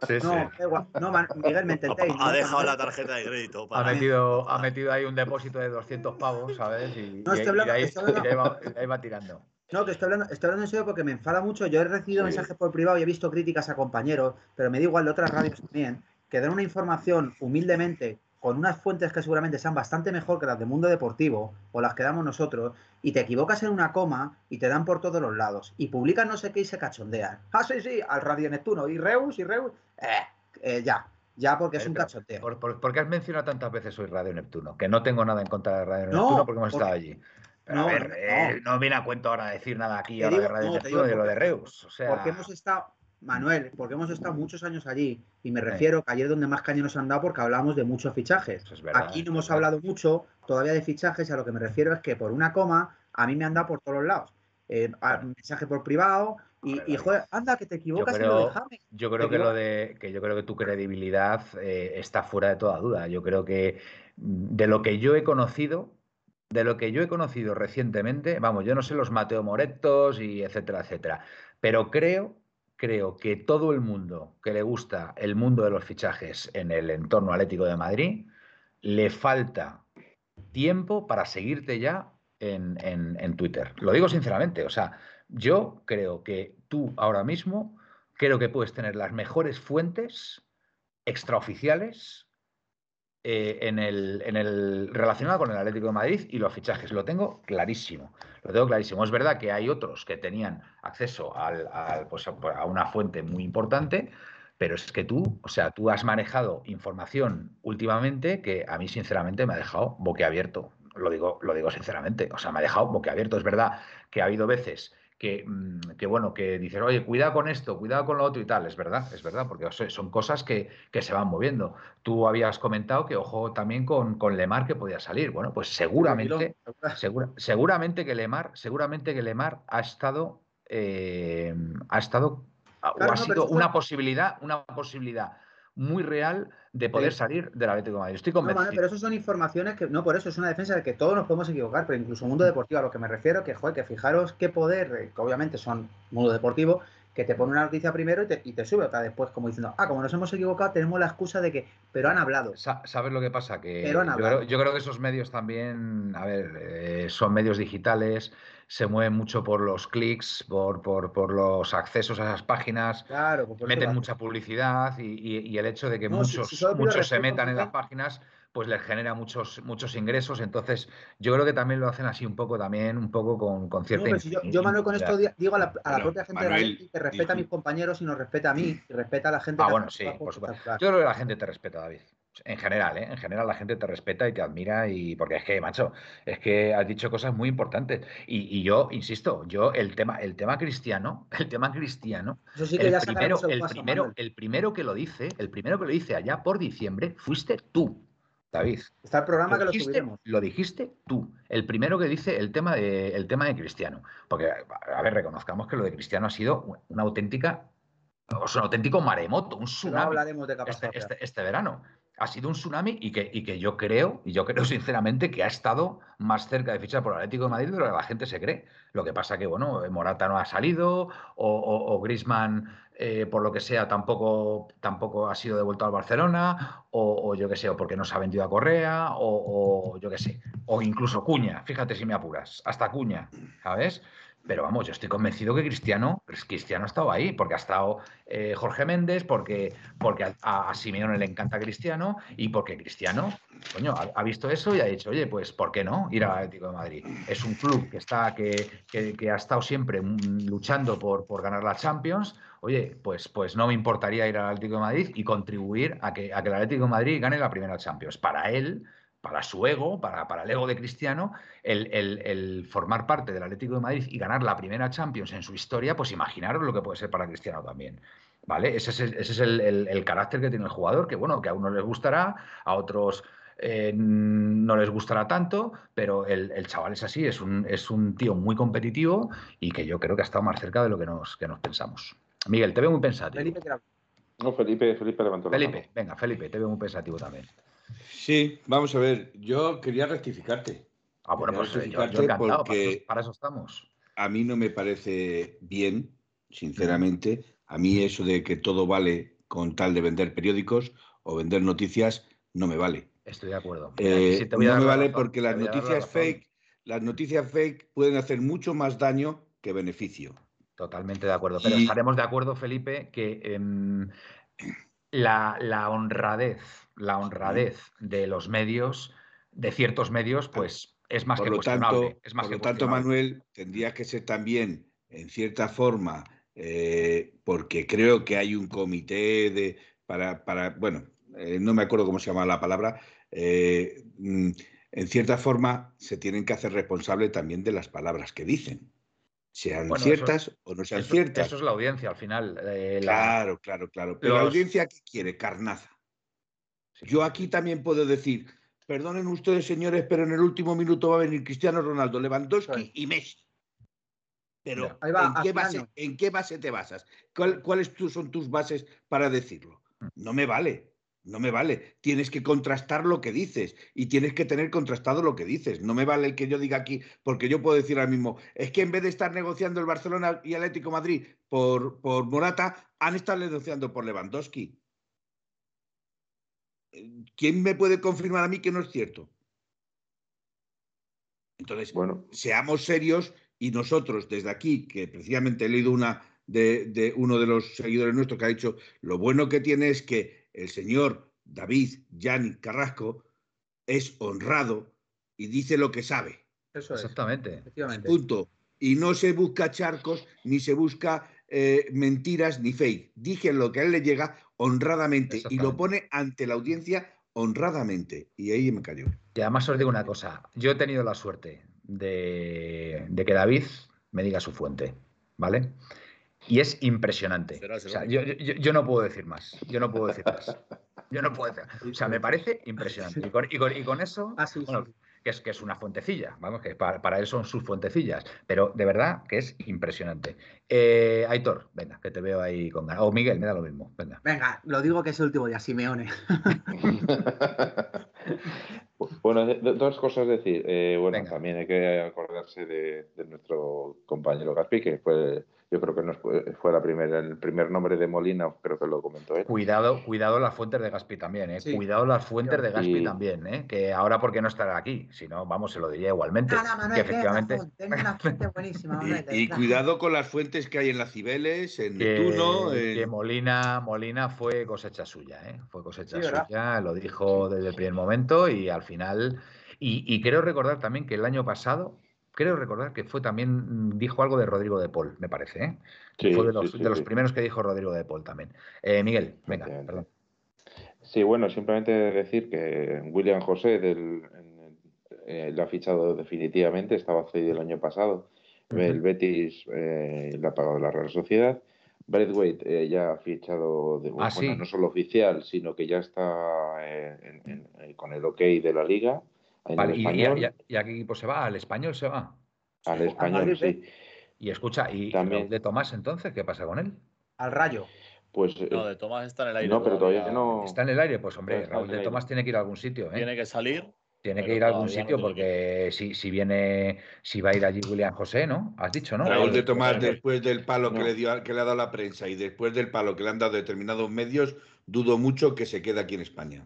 Sí, No, da igual. No, Man- Miguel, me entendéis. Ha ¿no? dejado la tarjeta de crédito. Ha metido, ha metido ahí un depósito de 200 pavos, ¿sabes? Y, No, estoy hablando- ahí, estoy hablando- y de ahí va, de ahí va tirando. No, que estoy hablando, estoy hablando en serio porque me enfada mucho. Yo he recibido Sí. mensajes por privado y he visto críticas a compañeros, pero me da igual de otras radios también, que den una información humildemente con unas fuentes que seguramente sean bastante mejor que las de Mundo Deportivo o las que damos nosotros, y te equivocas en una coma y te dan por todos los lados. Y publican no sé qué y se cachondean. Ah, sí, sí, al Radio Neptuno. Y Reus, y Reus. Eh, eh, ya, ya porque es un cachondeo. ¿Por, por, por qué has mencionado tantas veces hoy Radio Neptuno? Que no tengo nada en contra de Radio No, Neptuno porque hemos porque- estado allí. Pero No, a ver, no, eh, no viene a cuento ahora decir nada aquí ahora de digo- Radio no, te Neptuno y de lo de porque- Reus. O sea, Porque hemos estado, Manuel, porque hemos estado muchos años allí y me refiero que ayer donde más caña nos han dado porque hablamos de muchos fichajes. Eso es verdad, Aquí no hemos hablado mucho todavía de fichajes y a lo que me refiero es que por una coma a mí me han dado por todos los lados. Eh, a- mensaje por privado y, y, joder, anda que te equivocas en creo- lo de James. Yo creo ¿Te que lo de que yo creo que tu credibilidad eh, está fuera de toda duda. Yo creo que mm, de lo que yo he conocido, de lo que yo he conocido recientemente, vamos, yo no sé los Mateo Moretos y etcétera, etcétera, pero creo, creo que todo el mundo que le gusta el mundo de los fichajes en el entorno atlético de Madrid, le falta tiempo para seguirte ya en, en- Twitter. Lo digo sinceramente, o sea, yo creo que tú ahora mismo creo que puedes tener las mejores fuentes extraoficiales eh, en el, en el relacionado con el Atlético de Madrid y los fichajes. Lo tengo clarísimo. Lo tengo clarísimo. Es verdad que hay otros que tenían acceso al- pues, a una fuente muy importante, pero es que tú, o sea, tú has manejado información últimamente que a mí sinceramente me ha dejado boquiabierto. lo digo, lo digo sinceramente. O sea, me ha dejado boquiabierto. Es verdad que ha habido veces que, mm, que, bueno, que dices, oye, cuidado con esto, cuidado con lo otro y tal. Es verdad, es verdad, porque son cosas que, que se van moviendo. Tú habías comentado que, ojo, también con, con Lemar que podía salir. Bueno, pues seguramente, segura, seguramente que Lemar, seguramente que Lemar ha estado, eh, ha estado, o ha sido una posibilidad, una posibilidad muy real de poder salir del Atlético de Madrid. Estoy convencido. No, pero eso son informaciones que, no, por eso es una defensa de que todos nos podemos equivocar, pero incluso mundo deportivo, a lo que me refiero, que, joder, que fijaros qué poder, eh, que obviamente son mundo deportivo, que te pone una noticia primero y te, y te, sube otra después, como diciendo, ah, como nos hemos equivocado, tenemos la excusa de que, pero han hablado. ¿Sabes lo que pasa? Que yo creo, yo, creo, que esos medios también, a ver, eh, son medios digitales, se mueven mucho por los clics, por, por, por, los accesos a esas páginas, claro, meten mucha publicidad y, y, el hecho de que no, muchos, si, muchos se metan en las páginas pues les genera muchos, muchos ingresos. Entonces, yo creo que también lo hacen así un poco también, un poco con, con cierta. No, si yo, yo, Manuel, con esto digo a la, a la propia gente Manuel, de la que respeta a mis compañeros y nos respeta a mí, y respeta a la gente. Ah, bueno, sí, por supuesto. Yo creo que la gente te respeta, David. En general, ¿eh? En general la gente te respeta y te admira y porque es que, macho, es que has dicho cosas muy importantes. Y, y yo, insisto, yo el tema, el tema cristiano, (laughs) el tema cristiano, sí que el, primero, el, primero, el primero que lo dice, el primero que lo dice allá por diciembre, fuiste tú. David. Está el programa lo que dijiste, lo Lo dijiste tú, el primero que dice el tema de, el tema de Cristiano. Porque, a ver, reconozcamos que lo de Cristiano ha sido una auténtica, o sea, un auténtico maremoto, un tsunami. No hablaremos de este, este, este, verano. Ha sido un tsunami y que, y que yo creo, y yo creo sinceramente que ha estado más cerca de fichar por Atlético de Madrid de lo que la gente se cree. Lo que pasa que, bueno, Morata no ha salido, o, o, Grisman eh, por lo que sea, tampoco, tampoco ha sido devuelto al Barcelona, o, o yo qué sé, o porque no se ha vendido a Correa, o yo qué sé, o incluso Cuña, fíjate si me apuras, hasta Cuña, ¿sabes? Pero vamos, yo estoy convencido que Cristiano, Cristiano ha estado ahí, porque ha estado eh, Jorge Méndez, porque, porque a, a, Simeone le encanta Cristiano y porque Cristiano, ha, visto eso y ha dicho, oye, pues ¿por qué no ir al Atlético de Madrid? Es un club que está, que, que ha estado siempre luchando por, por, ganar la Champions. Oye, pues, pues no me importaría ir al Atlético de Madrid y contribuir a que, a que el Atlético de Madrid gane la primera Champions. Para él, para su ego, para, para el ego de Cristiano, el, el, el, formar parte del Atlético de Madrid y ganar la primera Champions en su historia, pues imaginaros lo que puede ser para Cristiano también. ¿Vale? Ese es, ese es el, carácter que tiene el jugador, que bueno, que a unos les gustará, a otros eh, no les gustará tanto, pero el, el, chaval es así, es un, es un tío muy competitivo y que yo creo que ha estado más cerca de lo que nos, que nos pensamos. Miguel, te veo muy pensativo. Felipe, no, Felipe, Felipe levantó Felipe, venga, Felipe, te veo muy pensativo también. Sí, vamos a ver, yo quería rectificarte. Ah, bueno, pues yo, yo encantado, para eso, para eso estamos. A mí no me parece bien, sinceramente. A mí eso de que todo vale con tal de vender periódicos o vender noticias, no me vale. Estoy de acuerdo. Eh, no me vale razón, porque las noticias fake, las noticias fake pueden hacer mucho más daño que beneficio. Totalmente de acuerdo. Pero y... estaremos de acuerdo, Felipe, que eh, la, la, honradez, la honradez de los medios, de ciertos medios, pues es más por que lo tanto, es más por que lo tanto, Manuel, tendría que ser también, en cierta forma, eh, porque creo que hay un comité de para, para bueno, eh, no me acuerdo cómo se llama la palabra, eh, en cierta forma se tienen que hacer responsables también de las palabras que dicen sean bueno, ciertas eso, o no sean eso, ciertas. Eso es la audiencia al final. Claro, la... claro, claro. Pero Los... la audiencia, ¿qué quiere? Carnaza. Yo aquí también puedo decir, perdonen ustedes, señores, pero en el último minuto va a venir Cristiano Ronaldo, Lewandowski sí. y Messi. Pero va, ¿en, qué base, ¿en, qué base, te basas? ¿Cuál, ¿Cuáles tu, son tus bases para decirlo? Mm. No me vale. No me vale. Tienes que contrastar lo que dices y tienes que tener contrastado lo que dices. No me vale el que yo diga aquí, porque yo puedo decir ahora mismo, es que en vez de estar negociando el Barcelona y Atlético Madrid por, por Morata, han estado negociando por Lewandowski. ¿Quién me puede confirmar a mí que no es cierto? Entonces, bueno. seamos serios y nosotros desde aquí, que precisamente he leído una de, de uno de los seguidores nuestros que ha dicho, lo bueno que tiene es que el señor David Yanni Carrasco es honrado y dice lo que sabe. Eso es. Exactamente. Punto. Y no se busca charcos, ni se busca eh, mentiras, ni fake. Dije lo que a él le llega honradamente y lo pone ante la audiencia honradamente. Y ahí me cayó. Y además os digo una cosa, yo he tenido la suerte de, de que David me diga su fuente, ¿vale? Y es impresionante. Será, O sea, yo, yo- yo no puedo decir más. Yo no puedo decir más. Yo no puedo decir. O sea, me parece impresionante. Y con, y con- y con eso, Ah, sí, sí, bueno, sí. Que es, que es una fuentecilla, vamos, que para, para él son sus fuentecillas, pero de verdad que es impresionante. Eh, Aitor, venga, que te veo ahí con ganas. O Miguel, me da lo mismo, venga. Venga, lo digo que es el último día, Simeone. (laughs) bueno, dos cosas decir. Eh, bueno, Venga. también hay que acordarse de, de nuestro compañero Gaspi, que fue, yo creo que nos fue, fue la primera, el primer nombre de Molina, creo que lo comentó él. Cuidado, cuidado las fuentes de Gaspi también, ¿eh? Sí. Cuidado las fuentes de Gaspi Y- también, ¿eh? Que ahora porque no estará aquí, si no, vamos, se lo diría igualmente. Nada, que efectivamente. tengo, razón, tengo una fuente buenísima, (laughs) Manuel. Y, y cuidado con las fuentes que hay en las Cibeles, en que, Netuno. que Molina, Molina fue cosecha suya, ¿eh? Fue cosecha suya, lo dijo desde el primer momento y al final. Y, y creo recordar también que el año pasado, creo recordar que fue también, mm, dijo algo de Rodrigo de Paul, me parece, ¿eh? Sí, fue de los, sí, de los primeros que dijo Rodrigo de Paul también. Eh, Miguel, venga, perdón. Sí, bueno, simplemente decir que William José del, en- eh, lo ha fichado definitivamente, estaba cedido el año pasado. El. Betis eh, le ha pagado la Real Sociedad. Braithwaite eh, ya ha fichado, de, Ah, bueno, no solo oficial, sino que ya está en- en- con el ok de la liga. Vale, y, y- español, y- y a qué equipo se va? ¿Al español se va? al español, sí. Y escucha, ¿y, También. Raúl de Tomás entonces? ¿Qué pasa con él? Al rayo. Pues eh, No, de Tomás está en el aire. no, pero todavía no. ¿Está en el aire? Pues hombre, Raúl de. Tomás tiene que ir a algún sitio, ¿eh? Tiene que salir. Tiene que ir a algún no sitio porque si, si viene, si va a ir allí William José, ¿no? Has dicho, ¿no? Raúl de Eh, Tomás, eh, después del palo que le, dio, que le ha dado la prensa y después del palo que le han dado determinados medios, dudo mucho que se quede aquí en España.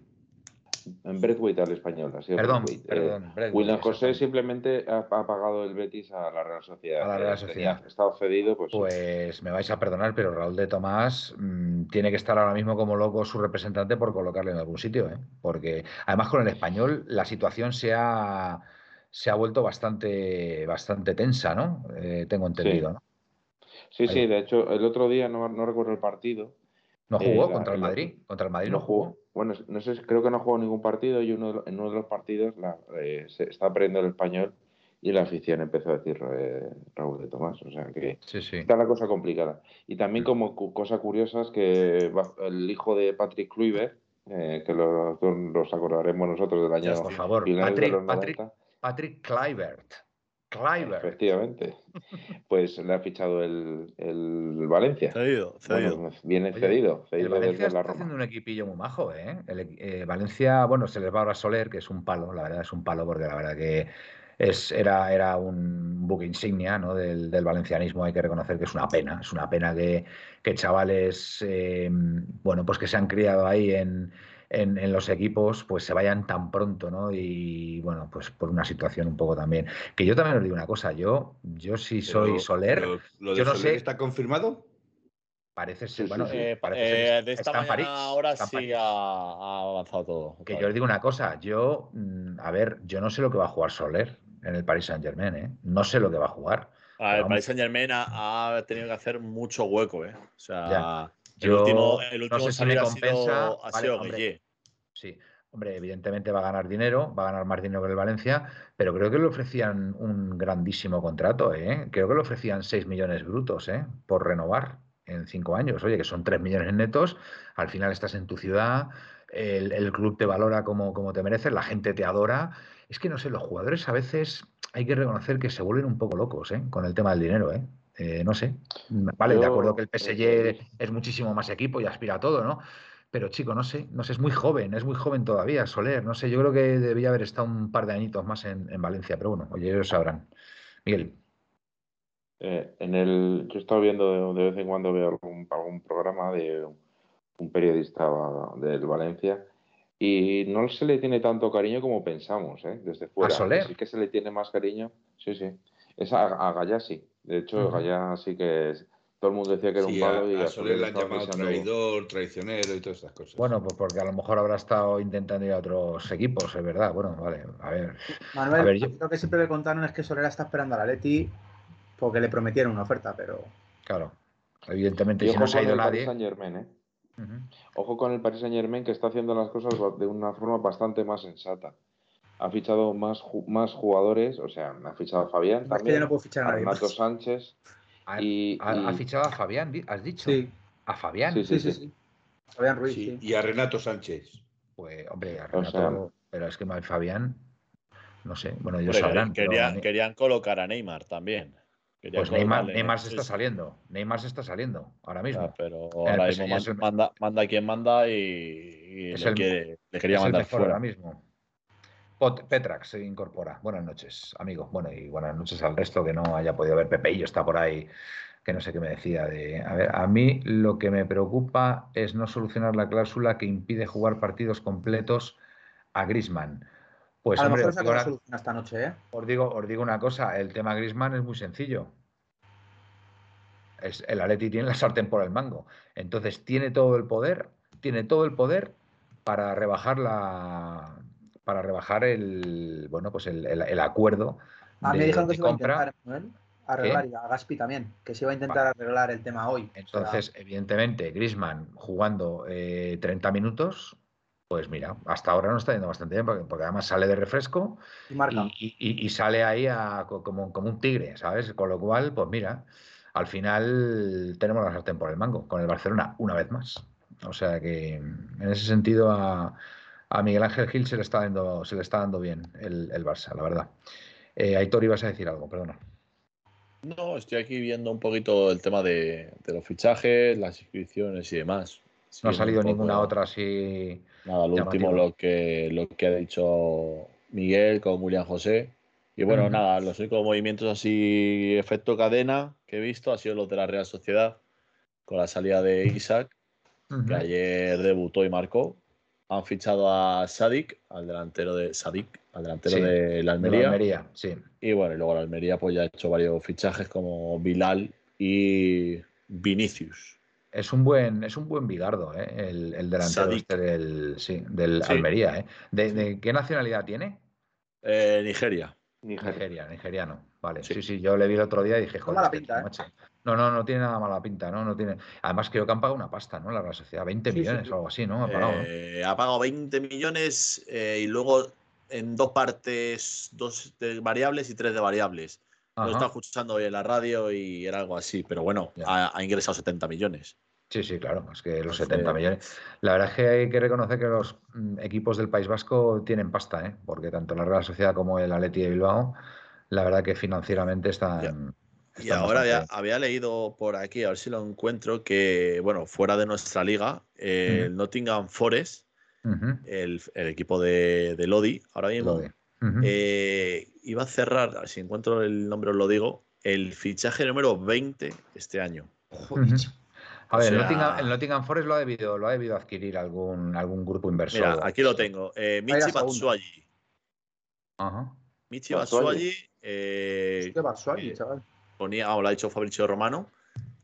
En Braithwaite al español. Ha sido Perdón. Eh, perdón. William José simplemente ha, ha pagado el Betis a la Real Sociedad. A la Real Eh, Sociedad. tenía- estado cedido, pues, Pues me vais a perdonar, pero Raúl de Tomás mm, tiene que estar ahora mismo como loco su representante por colocarle en algún sitio, ¿eh? Porque además con el español la situación se ha, se ha vuelto bastante, bastante tensa, ¿no? Eh, tengo entendido, ¿no? Sí, Ahí. sí, de hecho, el otro día no, no recuerdo el partido. No Eh, jugó la- contra el Madrid. Contra el Madrid no no jugó. jugó. Bueno, no sé, creo que no jugó ningún partido y uno en uno de los partidos la- eh, se está aprendiendo el español y la afición empezó a decir eh, Raúl de Tomás. O sea que Sí, sí. está la cosa complicada. Y también como cu- cosa curiosa es que el hijo de Patrick Kluivert, eh, que los, los acordaremos nosotros del año Por favor, finales de Patrick, los Patrick, 90, Patrick Kluivert. Kluivert. efectivamente, pues le ha fichado el, el Valencia. Cedido, cedido. Bueno, viene Oye, cedido, El cedido Valencia desde la está Roma. haciendo un equipillo muy majo, ¿eh? El eh, Valencia, bueno, se les va ahora Soler, que es un palo, la verdad es un palo, porque la verdad que es, era, era un buque insignia ¿no? del, del valencianismo, hay que reconocer que es una pena, es una pena que, que chavales, eh, bueno, pues que se han criado ahí en, en, en los equipos, pues se vayan tan pronto, ¿no? Y bueno, pues por una situación un poco también. Que yo también os digo una cosa, yo, yo si soy Soler, pero ¿Lo de yo no Soler sé- está confirmado? parece Sí, ser, sí, bueno, sí. Eh, parece ser- eh, de esta está en mañana París, ahora sí París. ha, ha avanzado todo. Que yo os digo una cosa, yo, mm, a ver, yo no sé lo que va a jugar Soler en el Paris Saint Germain, ¿eh? No sé lo que va a jugar. A ver, el. Paris Saint Germain ha, ha tenido que hacer mucho hueco, ¿eh? O sea, Ya. El último, el no sé si ha compensa. sido, ha Vale, sido hombre. Guille. Sí, hombre, evidentemente va a ganar dinero, va a ganar más dinero que el Valencia, pero creo que le ofrecían un grandísimo contrato, ¿eh? Creo que le ofrecían 6 millones brutos, ¿eh? Por renovar en 5 años. Oye, que son 3 millones netos, al final estás en tu ciudad, el, el club te valora como, como te mereces, la gente te adora. Es que no sé, los jugadores a veces hay que reconocer que se vuelven un poco locos, ¿eh? Con el tema del dinero, ¿eh? Eh, no sé. Vale, de acuerdo que el eh, PSG es muchísimo más equipo y aspira a todo, ¿no? Pero chico, no sé, no sé, es muy joven, es muy joven todavía, Soler, no sé, yo creo que debía haber estado un par de añitos más en, en Valencia, pero bueno, oye, ellos sabrán. Miguel, Eh, en el, yo he estado viendo de, de vez en cuando veo algún, algún programa de un periodista del Valencia y no se le tiene tanto cariño como pensamos, ¿eh? desde fuera. Soler? Sí que se le tiene más cariño, sí, sí. Es a, a Gallá sí. De hecho. Gallá sí que es- todo el mundo decía que era un Sí, palo y a a Soler le han llamado pisando- traidor, traicionero y todas estas cosas. bueno, pues porque a lo mejor habrá estado intentando ir a otros equipos, es verdad, bueno, vale, a ver. Manuel, A ver, yo- lo que siempre me contaron es que Solera está esperando a la Leti porque le prometieron una oferta, pero Claro, evidentemente, Y si ojo no se ha con ido nadie, Saint-Germain, ¿eh? Ojo con el Paris Saint Germain que está haciendo las cosas de una forma bastante más sensata. Ha fichado más, ju- más jugadores, o sea, ha fichado a Fabián Es que ya también, no puedo fichar a Renato más. Sánchez Ha, y, ha- fichado a Fabián, has dicho. Sí, A Fabián. Sí, sí, sí, sí. Fabián Ruiz, Sí, sí. y a Renato Sánchez. Pues, hombre, a O Renato, sea- pero es que hay Fabián. No sé, bueno, ellos Hombre, sabrán. pero querían colocar a Neymar también. Querían pues Neymar, Neymar se está saliendo. Neymar se está saliendo ahora mismo. Ya, pero el ahora PSG mismo es man- el- manda, manda quien manda y, y Es le, el- quiere- le quería es el mandar mejor fuera. ahora mismo. Petrax se incorpora. Buenas noches, amigo. Bueno, y buenas noches al resto que no haya podido ver. Pepeillo está por ahí, que no sé qué me decía. De, a ver, a mí lo que me preocupa es no solucionar la cláusula que impide jugar partidos completos a Grisman. Pues a lo hombre, mejor una, esta noche, ¿eh? os digo- os digo una cosa, el tema Grisman es muy sencillo. Es, el Atleti tiene la sartén por el mango. Entonces tiene todo el poder, tiene todo el poder para rebajar la para rebajar el bueno pues el, el- el acuerdo A mí me de, dijeron que de se iba a intentar, arreglar, y a Gaspi también, que se iba a intentar arreglar el tema hoy. O sea, Entonces, evidentemente, Grisman jugando eh, 30 minutos, pues mira, hasta ahora no está yendo bastante bien, porque, porque además sale de refresco y marca. y, y- y sale ahí a- co- como, como un tigre, ¿sabes? Con lo cual, pues mira, al final tenemos la sartén por el mango con el Barcelona una vez más. O sea que en ese sentido a, a Miguel Ángel Gil se le está dando, se le está dando bien el, el Barça, la verdad. Eh, Aitor, ibas a decir algo, perdona. No, estoy aquí viendo un poquito el tema de, de los fichajes, las inscripciones y demás. No ha salido ninguna otra así. Nada, lo último lo que, lo que ha dicho Miguel con William José. Y bueno, nada, los únicos movimientos así, efecto cadena que he visto ha sido los de la Real Sociedad, con la salida de Isaac, que ayer debutó y marcó. Han fichado a Sadik, al delantero de Sadik, al delantero Sí, de la De la Almería. Almería, sí. Y bueno, y luego la Almería pues ya ha hecho varios fichajes como Bilal y Vinicius. Es un buen, es un buen bigardo, ¿eh? el, el delantero este del, sí, del Sí. Almería. ¿eh? ¿De, de qué nacionalidad tiene? Eh, Nigeria. Nigeria. Nigeria, nigeriano. Vale, sí. Sí. sí, yo le vi el otro día y dije, joder, mala este pinta, ¿eh? macho. No, no, no tiene nada mala pinta, ¿no? no tiene... Además creo que han pagado una pasta, ¿no? La Real Sociedad, 20 Sí, sí, millones sí. o algo así, ¿no? Ha pagado, ¿no? Eh, ha pagado 20 millones eh, y luego en dos partes, dos de variables y tres de variables. Lo Ajá. estaba escuchando hoy en la radio y era algo así, pero bueno, ha, ha ingresado 70 millones. Sí, sí, claro, es que los Entonces- 70 millones. La verdad es que hay que reconocer que los mm, equipos del País Vasco tienen pasta, ¿eh? Porque tanto la Real Sociedad como el Atleti de Bilbao, la verdad que financieramente están. Están ahora había, bastante había leído por aquí, a ver si lo encuentro, que, bueno, fuera de nuestra liga, eh, el Nottingham Forest, el, el equipo de, de Lodi, ahora mismo, eh, iba a cerrar, a ver si encuentro el nombre os lo digo, el fichaje número 20 este año. Ujú. A O ver, el, Nottingham, el Nottingham Forest lo ha debido, lo ha debido adquirir algún, algún grupo inversor. Mira, aquí lo tengo. Eh, Michi. Batshuayi. Ajá. Michi eh, Qué Batshuayi, eh, chaval. Ponía, vamos, lo ha dicho Fabricio Romano,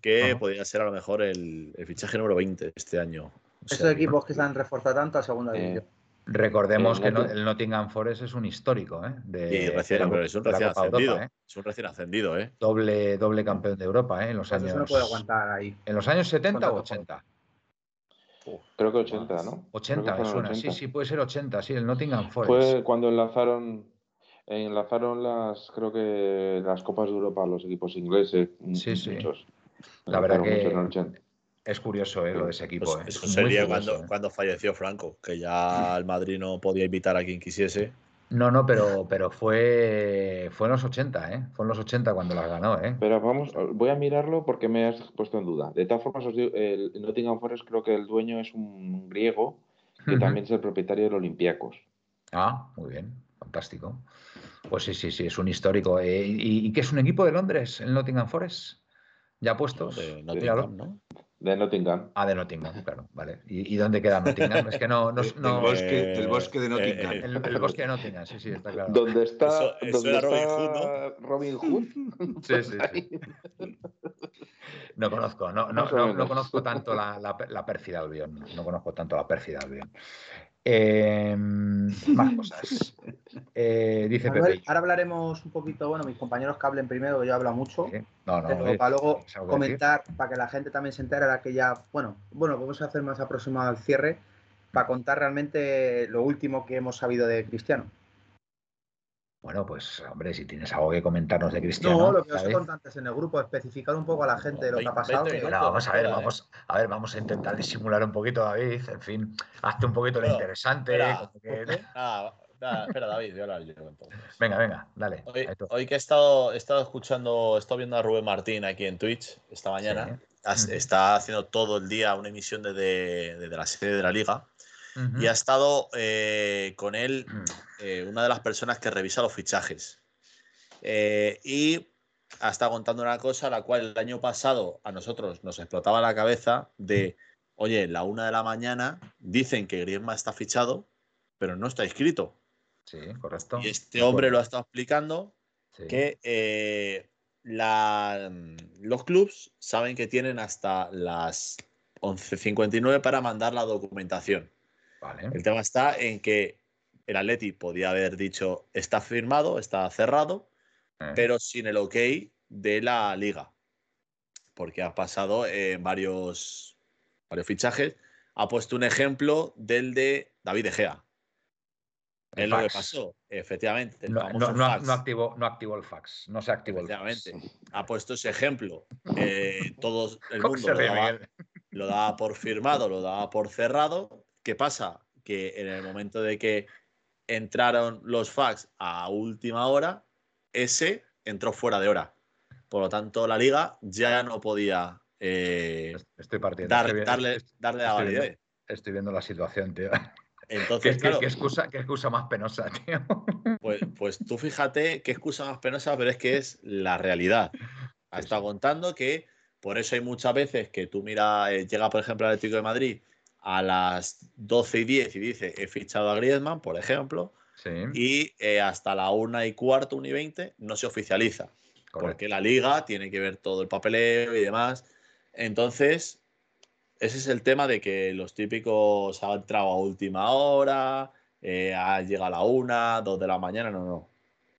que Ajá. podría ser a lo mejor el, el fichaje número 20 este año. O sea Esos equipos que se han reforzado tanto a segunda Eh, división. Recordemos El que no- el Nottingham Forest es un histórico, ¿eh? De, y recién, de la, es un recién ascendido. Europa, ¿eh? Es un recién ascendido, ¿eh? Doble, doble campeón de Europa, ¿eh? En los Pues años. eso no puede aguantar ahí. ¿En los años 70 o Contra 80? Creo que 80, Más. ¿no? Creo que 80, me fueron suena. 80. Sí, sí, puede ser 80, sí, el Nottingham Forest. Fue cuando enlazaron enlazaron las creo que las copas de Europa a los equipos ingleses Sí, sí. muchos La verdad que- muchos en el 80. Es curioso, ¿eh? Lo de ese equipo. Pues ¿eh? eso Muy sería curioso, cuando, ¿eh? cuando falleció Franco, que ya el Madrid no podía invitar a quien quisiese. No, no, pero, pero fue, fue en los 80, ¿eh? Fue en los 80 cuando las ganó, ¿eh? Pero vamos, voy a mirarlo porque me has puesto en duda. De todas formas, os digo, el Nottingham Forest creo que el dueño es un griego que también es el propietario del Olympiacos. Ah, muy bien, fantástico. Pues sí, sí, sí, es un histórico. Eh, ¿y, y qué es un equipo de Londres, el Nottingham Forest? ¿Ya puestos? De. Nottingham, ¿no? De Nottingham. Ah, de Nottingham, claro, vale. ¿Y, y dónde queda Nottingham? Es que no, no, no- bosque, Eh, del bosque de Nottingham. eh, el, el bosque de Nottingham, sí, sí, está claro. ¿Dónde está, Eso- eso dónde era Robin está Hood, Robin Hood? (laughs) Sí, sí, sí. No conozco, no, no, no, no conozco tanto la, la, la pérfida Albion. No conozco tanto la pérfida Albion. Eh, más cosas. Eh, dice Pepe. ahora hablaremos un poquito, bueno, mis compañeros que hablen primero, que yo hablo mucho. Sí. No, no, pero para luego ¿tienes algo que comentar, para que la gente también se entere, ahora que ya, bueno, bueno, vamos a hacer más aproximado al cierre, para contar realmente lo último que hemos sabido de Cristiano. Bueno, pues hombre, si tienes algo que comentarnos de Cristiano. No, lo que os he contado antes en el grupo, especificar un poco a la gente lo que ha pasado. Que- vamos a ver, vamos, a ver, vamos a intentar disimular un poquito, David. En fin, hazte un poquito lo interesante. espera, como que- Nada, nada, espera, David, voy a hablar yo entonces. Venga, venga, dale. Hoy, que he estado, he estado escuchando, he estado viendo a Rubén Martín aquí en Twitch esta mañana. Está haciendo todo el día una emisión desde de, la sede de la liga. Y ha estado eh, con él Mm. (clears throat) eh, una de las personas que revisa los fichajes. Eh, y ha estado contando una cosa, la cual el año pasado a nosotros nos explotaba la cabeza de, oye, la una de la mañana dicen que Griezmann está fichado, pero no está inscrito. Sí, correcto. Y este hombre lo ha estado explicando Sí. que la- los clubs saben que tienen hasta las 11.59 para mandar la documentación. Vale. El tema está en que el Atleti podía haber dicho está firmado, está cerrado, Eh, pero sin el ok de la liga. Porque ha pasado en varios, varios fichajes. Ha puesto un ejemplo del de David De Gea. el Es lo que pasó, efectivamente. No, no, no, fax. no activó, no activó el fax. No se activó el fax. Efectivamente. Ha puesto ese ejemplo. Eh, todo el (laughs) ¿Cómo mundo daba, lo daba por firmado, lo daba por cerrado. ¿Qué pasa? Que en el momento de que entraron los fax a última hora, ese entró fuera de hora. Por lo tanto, la liga ya no podía eh, Estoy partiendo. dar- estoy darle, darle la viendo- validez. Estoy viendo la situación, tío. ¿Qué, Entonces, qué- claro, qué excusa, qué excusa más penosa, tío. Pues, pues tú fíjate qué excusa más penosa, pero es que es la realidad. Estado sí. contando que por eso hay muchas veces que tú mira, eh, llega por ejemplo al Atlético de Madrid a las 12 y 10 y dice he fichado a Griezmann, por ejemplo, Sí, y eh, hasta la 1 y cuarto, 1 y 20 no se oficializa, correcto. porque la liga tiene que ver todo el papeleo y demás. Entonces, ese es el tema de que los típicos han entrado a última hora, eh, ha llegado a la 1, 2 de la mañana, no, no.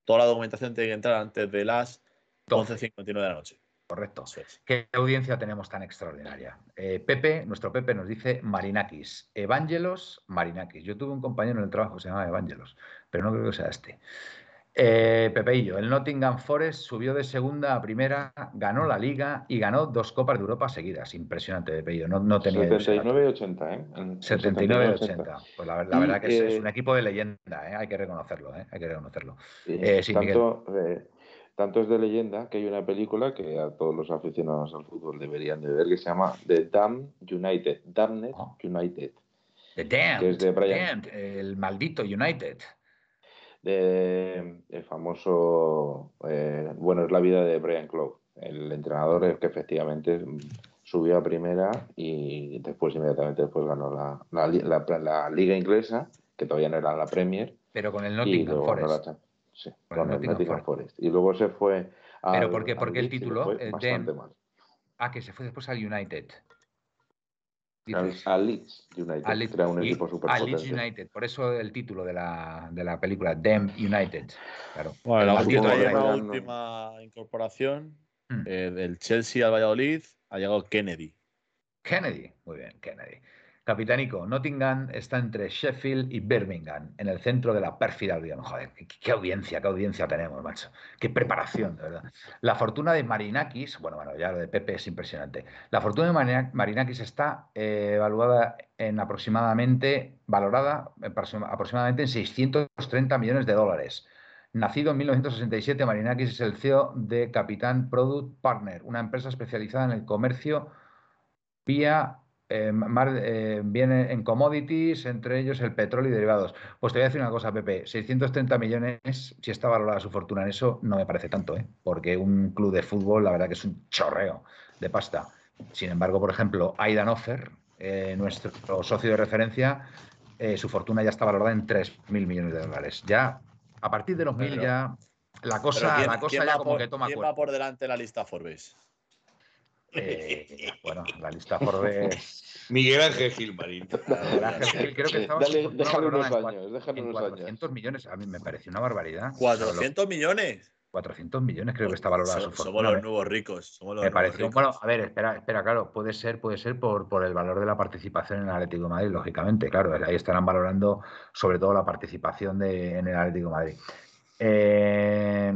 Toda la documentación tiene que entrar antes de las 11.59 de la noche. Correcto. Es. ¿Qué audiencia tenemos tan extraordinaria? Eh, Pepe, nuestro Pepe nos dice Marinakis. Evangelos Marinakis. Yo tuve un compañero en el trabajo que se llamaba Evangelos, pero no creo que sea este. Eh, Pepeillo, el Nottingham Forest subió de segunda a primera, ganó la liga y ganó dos Copas de Europa seguidas. Impresionante, Pepeillo. No, no tenía yo ese dato. 79 y 80, ¿eh? En- 79 y 80. 80. Pues la, la Y, verdad que es, es eh, un equipo de leyenda, ¿eh? hay que reconocerlo. ¿eh? Hay que reconocerlo. Sí, sí, tanto, tanto es de leyenda que hay una película que a todos los aficionados al fútbol deberían de ver que se llama The Damned United. Damned Oh. United. The Damned, Que es de Brian. Damned, el maldito United. De, el famoso. eh, bueno, es la vida de Brian Clough, el entrenador el que efectivamente subió a primera y después, inmediatamente después, ganó la, la, li- la- la liga inglesa, que todavía no era la Premier. Pero con el Nottingham Forest. Sí, el con el Nottingham Nottingham Forest. Y luego se fue. ¿Pero al- por qué- por al qué el título? fue de- bastante mal. Ah, que se fue después al United. Al, Leeds United, Al Leeds- era un y- equipo súper al Leeds. United. Por eso el título de la, de la película, Damn United. Claro. Bueno, la última, la última incorporación Hmm. eh, del Chelsea al Valladolid ha llegado Kennedy. Kennedy. Muy bien, Kennedy. Capitanico, Nottingham está entre Sheffield y Birmingham, en el centro de la pérfida Albion. Joder, qué, audiencia, qué audiencia tenemos, macho. Qué preparación, de verdad. La fortuna de Marinakis, bueno, bueno, ya lo de Pepe es impresionante. La fortuna de Marina- Marinakis está eh, evaluada en aproximadamente, valorada en aproxima- aproximadamente en 630 millones de dólares. Nacido en 1967, Marinakis es el CEO de Capitán Product Partner, una empresa especializada en el comercio vía eh, eh, viene en commodities, entre ellos el petróleo y derivados. Pues te voy a decir una cosa, Pepe, 630 millones, si está valorada su fortuna en eso, no me parece tanto, ¿eh? porque un club de fútbol, la verdad que es un chorreo de pasta. Sin embargo, por ejemplo, Aidan Offer, eh, nuestro socio de referencia, su fortuna ya está valorada en 3.000 millones de dólares. Ya, a partir de los 1.000 Pero- ya, la cosa, ¿quién- la cosa ya como por- que toma ¿Quién va por delante de la lista Forbes? Eh, (laughs) bueno, la lista Forbes. Miguel Ángel Gilmarín. (laughs) Miguel Ángel Gil, creo que estaba Dale, déjale unos años, déjale en unos años. 400 millones. A mí me pareció una barbaridad. 400 millones. 400 millones creo que está valorada su So- Somos fortuna. los nuevos ricos. Somos los Me nuevos pareció, ricos. bueno, a ver, espera, espera, claro, puede ser, puede ser por, por el valor de la participación en el Atlético de Madrid, lógicamente, claro, ahí estarán valorando sobre todo la participación de, en el Atlético de Madrid. Eh,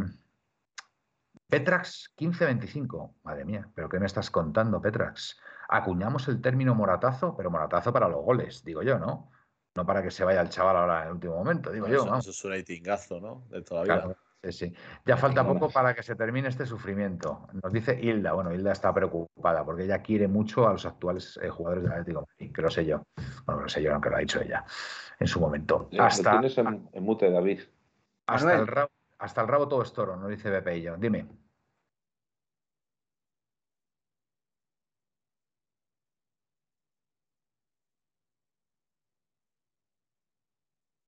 Petrax 15-25, madre mía, pero ¿qué me estás contando, Petrax? Acuñamos el término moratazo, pero moratazo para los goles, digo yo, ¿no? No para que se vaya el chaval ahora en el último momento, digo yo, eso, vamos. eso es un ratingazo, ¿no? De toda la vida. Claro, sí, sí. Ya falta poco para que se termine este sufrimiento. Nos dice Hilda. Bueno, Hilda está preocupada porque ella quiere mucho a los actuales eh, jugadores del Atlético, de Madrid, que lo sé yo. Bueno, que lo sé yo, aunque lo ha dicho ella en su momento. Hasta, tienes en, en mute, David. hasta, el rabo, hasta el rabo todo es toro, nos dice Bepe y yo. Dime.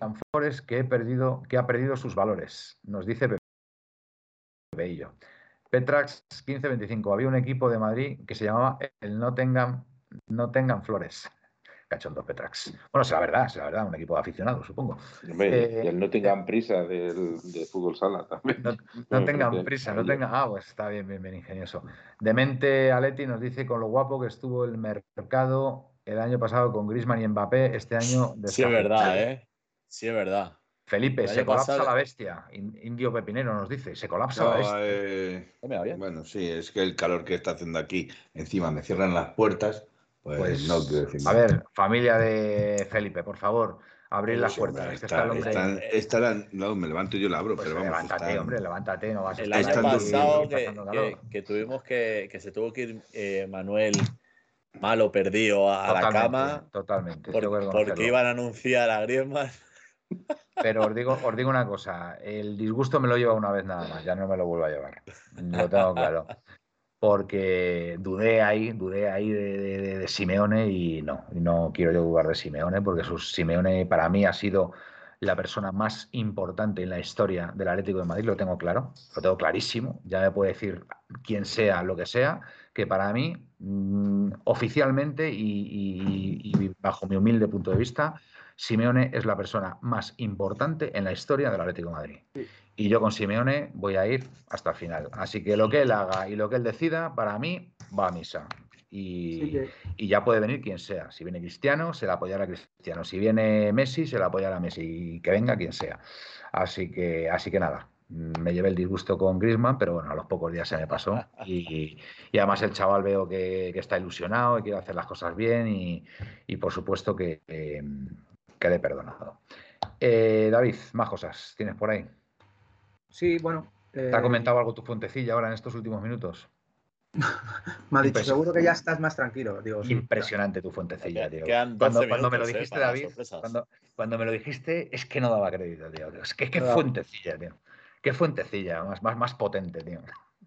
Tan Flores que, he perdido, que ha perdido sus valores, nos dice y yo. Petrax 1525. Había un equipo de Madrid que se llamaba el No Tengan, no tengan Flores. Cachondo Petrax. Bueno, es la verdad, es la verdad, un equipo de aficionados, supongo. Hombre, Eh, y el no tengan prisa del, de fútbol sala también. No, (laughs) tengan prisa, no tengan. Ah, pues está bien, bien, bien ingenioso. Demente Aleti nos dice con lo guapo que estuvo el mercado el año pasado con Grisman y Mbappé, este año Sí, es verdad, ¿eh? Sí, es verdad. Felipe, El se colapsa pasado- la bestia. In- Indio Pepinero nos dice, se colapsa la bestia. eh, bueno, sí, es que el calor que está haciendo aquí, encima me cierran las puertas, pues, Pues, no quiero decir a nada. ver, familia de Felipe, por favor, abrid las Sí, puertas. hombre, está- están- estarán- no, me levanto y yo la abro, Pues pero vamos. levántate, están- hombre, levántate, no vas a El año Están pasado que, calor. que- que tuvimos que, que se tuvo que ir eh, Manuel malo perdido a, a la cama Totalmente. por- porque iban a anunciar a Griezmann. Pero os digo, os digo una cosa, el disgusto me lo lleva una vez nada más, ya no me lo vuelvo a llevar. Lo tengo claro. Porque dudé ahí, dudé ahí de, Simeone y no, no quiero yo dudar de Simeone, porque su, Simeone para mí ha sido la persona más importante en la historia del Atlético de Madrid, lo tengo claro, lo tengo clarísimo, ya me puede decir quien sea, lo que sea, que para mí, mm, oficialmente y bajo mi humilde punto de vista, Simeone es la persona más importante en la historia del Atlético de Madrid. Y yo con Simeone voy a ir hasta el final. Así que lo que él haga y lo que él decida, para mí, va a misa. Y, Sí que- y ya puede venir quien sea. Si viene Cristiano, se le apoyará a Cristiano. Si viene Messi, se le apoyará a Messi. Y que venga quien sea. Así que, así que nada. Me llevé el disgusto con Griezmann, pero bueno, a los pocos días se me pasó. Y, y además el chaval veo que, que está ilusionado y quiere hacer las cosas bien. Y, y por supuesto que, eh, que le he perdonado. Eh, David, más cosas tienes por ahí. Sí, bueno. ¿Te ha eh, comentado algo tu fuentecilla ahora en estos últimos minutos? (laughs) Me ha dicho, seguro que ya estás más tranquilo. Digo, sí. Impresionante tu fuentecilla, tío. Quedan 12 Cuando, cuando me lo eh, dijiste, David, cuando, cuando me lo dijiste, es que no daba crédito, tío. Es que qué No daba. fuentecilla, tío. Qué fuentecilla, más, más, más potente, tío.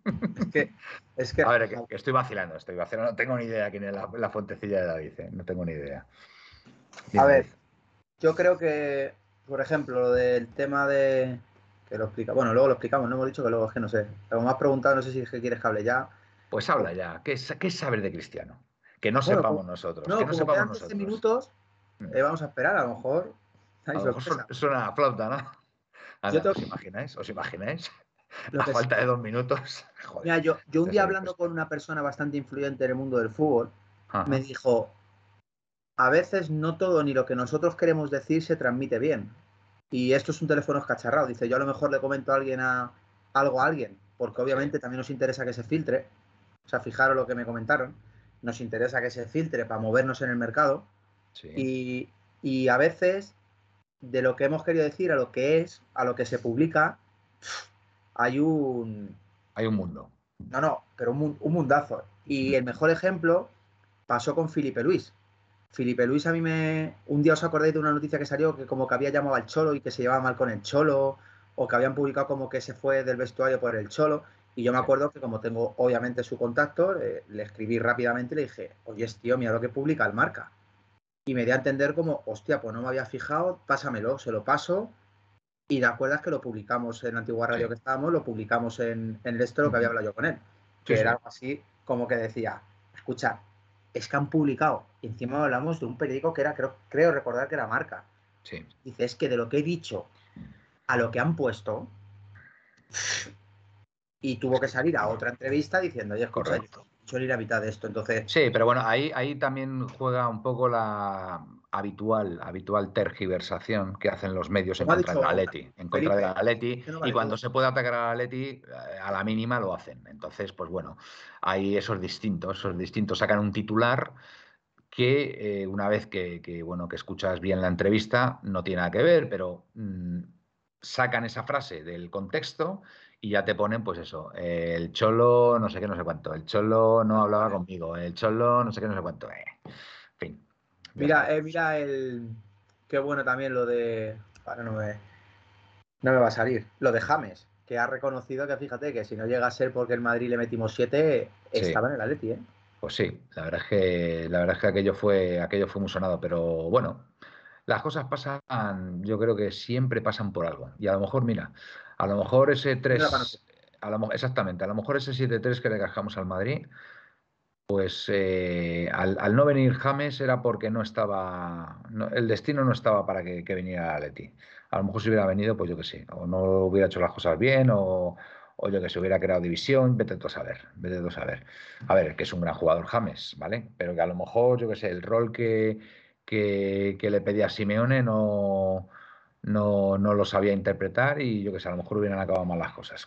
Es que, es que (laughs) A ver, que, que estoy vacilando, estoy vacilando. No tengo ni idea quién es la, la fuentecilla de David, ¿eh? No tengo ni idea. Dime, A ver. Yo creo que, por ejemplo, lo del tema de. Que lo explica. Bueno, luego lo explicamos, no hemos dicho que luego es que no sé. Como me has preguntado, no sé si es que quieres que hable ya. Pues habla ya. ¿Qué, qué sabes de Cristiano? Que no Bueno, sepamos como- nosotros. No, que no como sepamos quedan 12 nosotros. minutos, Mm. eh, vamos a esperar, a lo mejor. A lo mejor suena a flauta, ¿no? Anda, ¿Os imagináis? ¿Os imagináis? (laughs) Lo A que falta de dos minutos. (laughs) Joder. Mira, yo, yo un Eso día hablando con una persona bastante influyente en el mundo del fútbol, Ajá. me dijo, a veces no todo ni lo que nosotros queremos decir se transmite bien. Y esto es un teléfono escacharrado. Dice, yo a lo mejor le comento a alguien a, algo a alguien, porque obviamente también nos interesa que se filtre. O sea, fijaros lo que me comentaron. Nos interesa que se filtre para movernos en el mercado. Sí. Y, y a veces, de lo que hemos querido decir a lo que es, a lo que se publica, hay un, Hay un mundo. no, no, pero un, un mundazo. Y el mejor ejemplo pasó con Felipe Luis. Felipe Luis a mí me... Un día os acordáis de una noticia que salió que como que había llamado al Cholo y que se llevaba mal con el Cholo, o que habían publicado como que se fue del vestuario por el Cholo. Y yo me acuerdo que como tengo obviamente su contacto, eh, le escribí rápidamente y le dije, oye, tío, mira lo que publica el marca. Y me di a entender como, hostia, pues no me había fijado, pásamelo, se lo paso. Y te acuerdas que lo publicamos en la antigua radio Sí. que estábamos, lo publicamos en, en el esto, lo que había hablado yo con él que sí. era algo así como que decía, escucha, es que han publicado, y encima hablamos de un periódico que era, creo, creo recordar que era marca. Sí. Dice, es que de lo que he dicho a lo que han puesto, y tuvo que salir a otra entrevista diciendo, oye, Correcto. yo ir a mitad de esto. Entonces, Sí, pero bueno, ahí, ahí también juega un poco la habitual, habitual tergiversación que hacen los medios en contra dicho del Atleti. En contra Felipe, Atleti. no Y cuando se puede atacar al Atleti, eh, a la mínima lo hacen. Entonces, pues bueno, ahí eso es distinto. Eso es distinto. Sacan un titular que eh, una vez que, que, bueno, que escuchas bien la entrevista, no tiene nada que ver, pero mm, sacan esa frase del contexto y ya te ponen, pues eso, eh, el cholo no sé qué, no sé cuánto, el cholo no hablaba conmigo, el cholo no sé qué, no sé cuánto. eh, mira, eh, mira el. Qué bueno también lo de. No me. No me va a salir. Lo de James, que ha reconocido que fíjate que si no llega a ser porque el Madrid le metimos siete, Sí. estaba en el Atleti, ¿eh? Pues sí, la verdad es que la verdad es que aquello fue aquello fue muy sonado, pero bueno, las cosas pasan, yo creo que siempre pasan por algo. Y a lo mejor, mira, a lo mejor ese 3 Mira, Panoche. a lo exactamente, a lo mejor ese 7-3 que le cascamos al Madrid, pues eh, al, no venir James era porque no estaba, el destino no estaba para que, que viniera Atleti. A lo mejor si hubiera venido, pues yo qué sé, o no hubiera hecho las cosas bien, o, yo que se hubiera creado división, vete tú a saber, vete tú a saber. A ver, que es un gran jugador James, ¿vale? Pero que a lo mejor, yo qué sé, el rol que, que, que le pedía Simeone no, no, no lo sabía interpretar y yo que sé, a lo mejor hubieran acabado mal las cosas.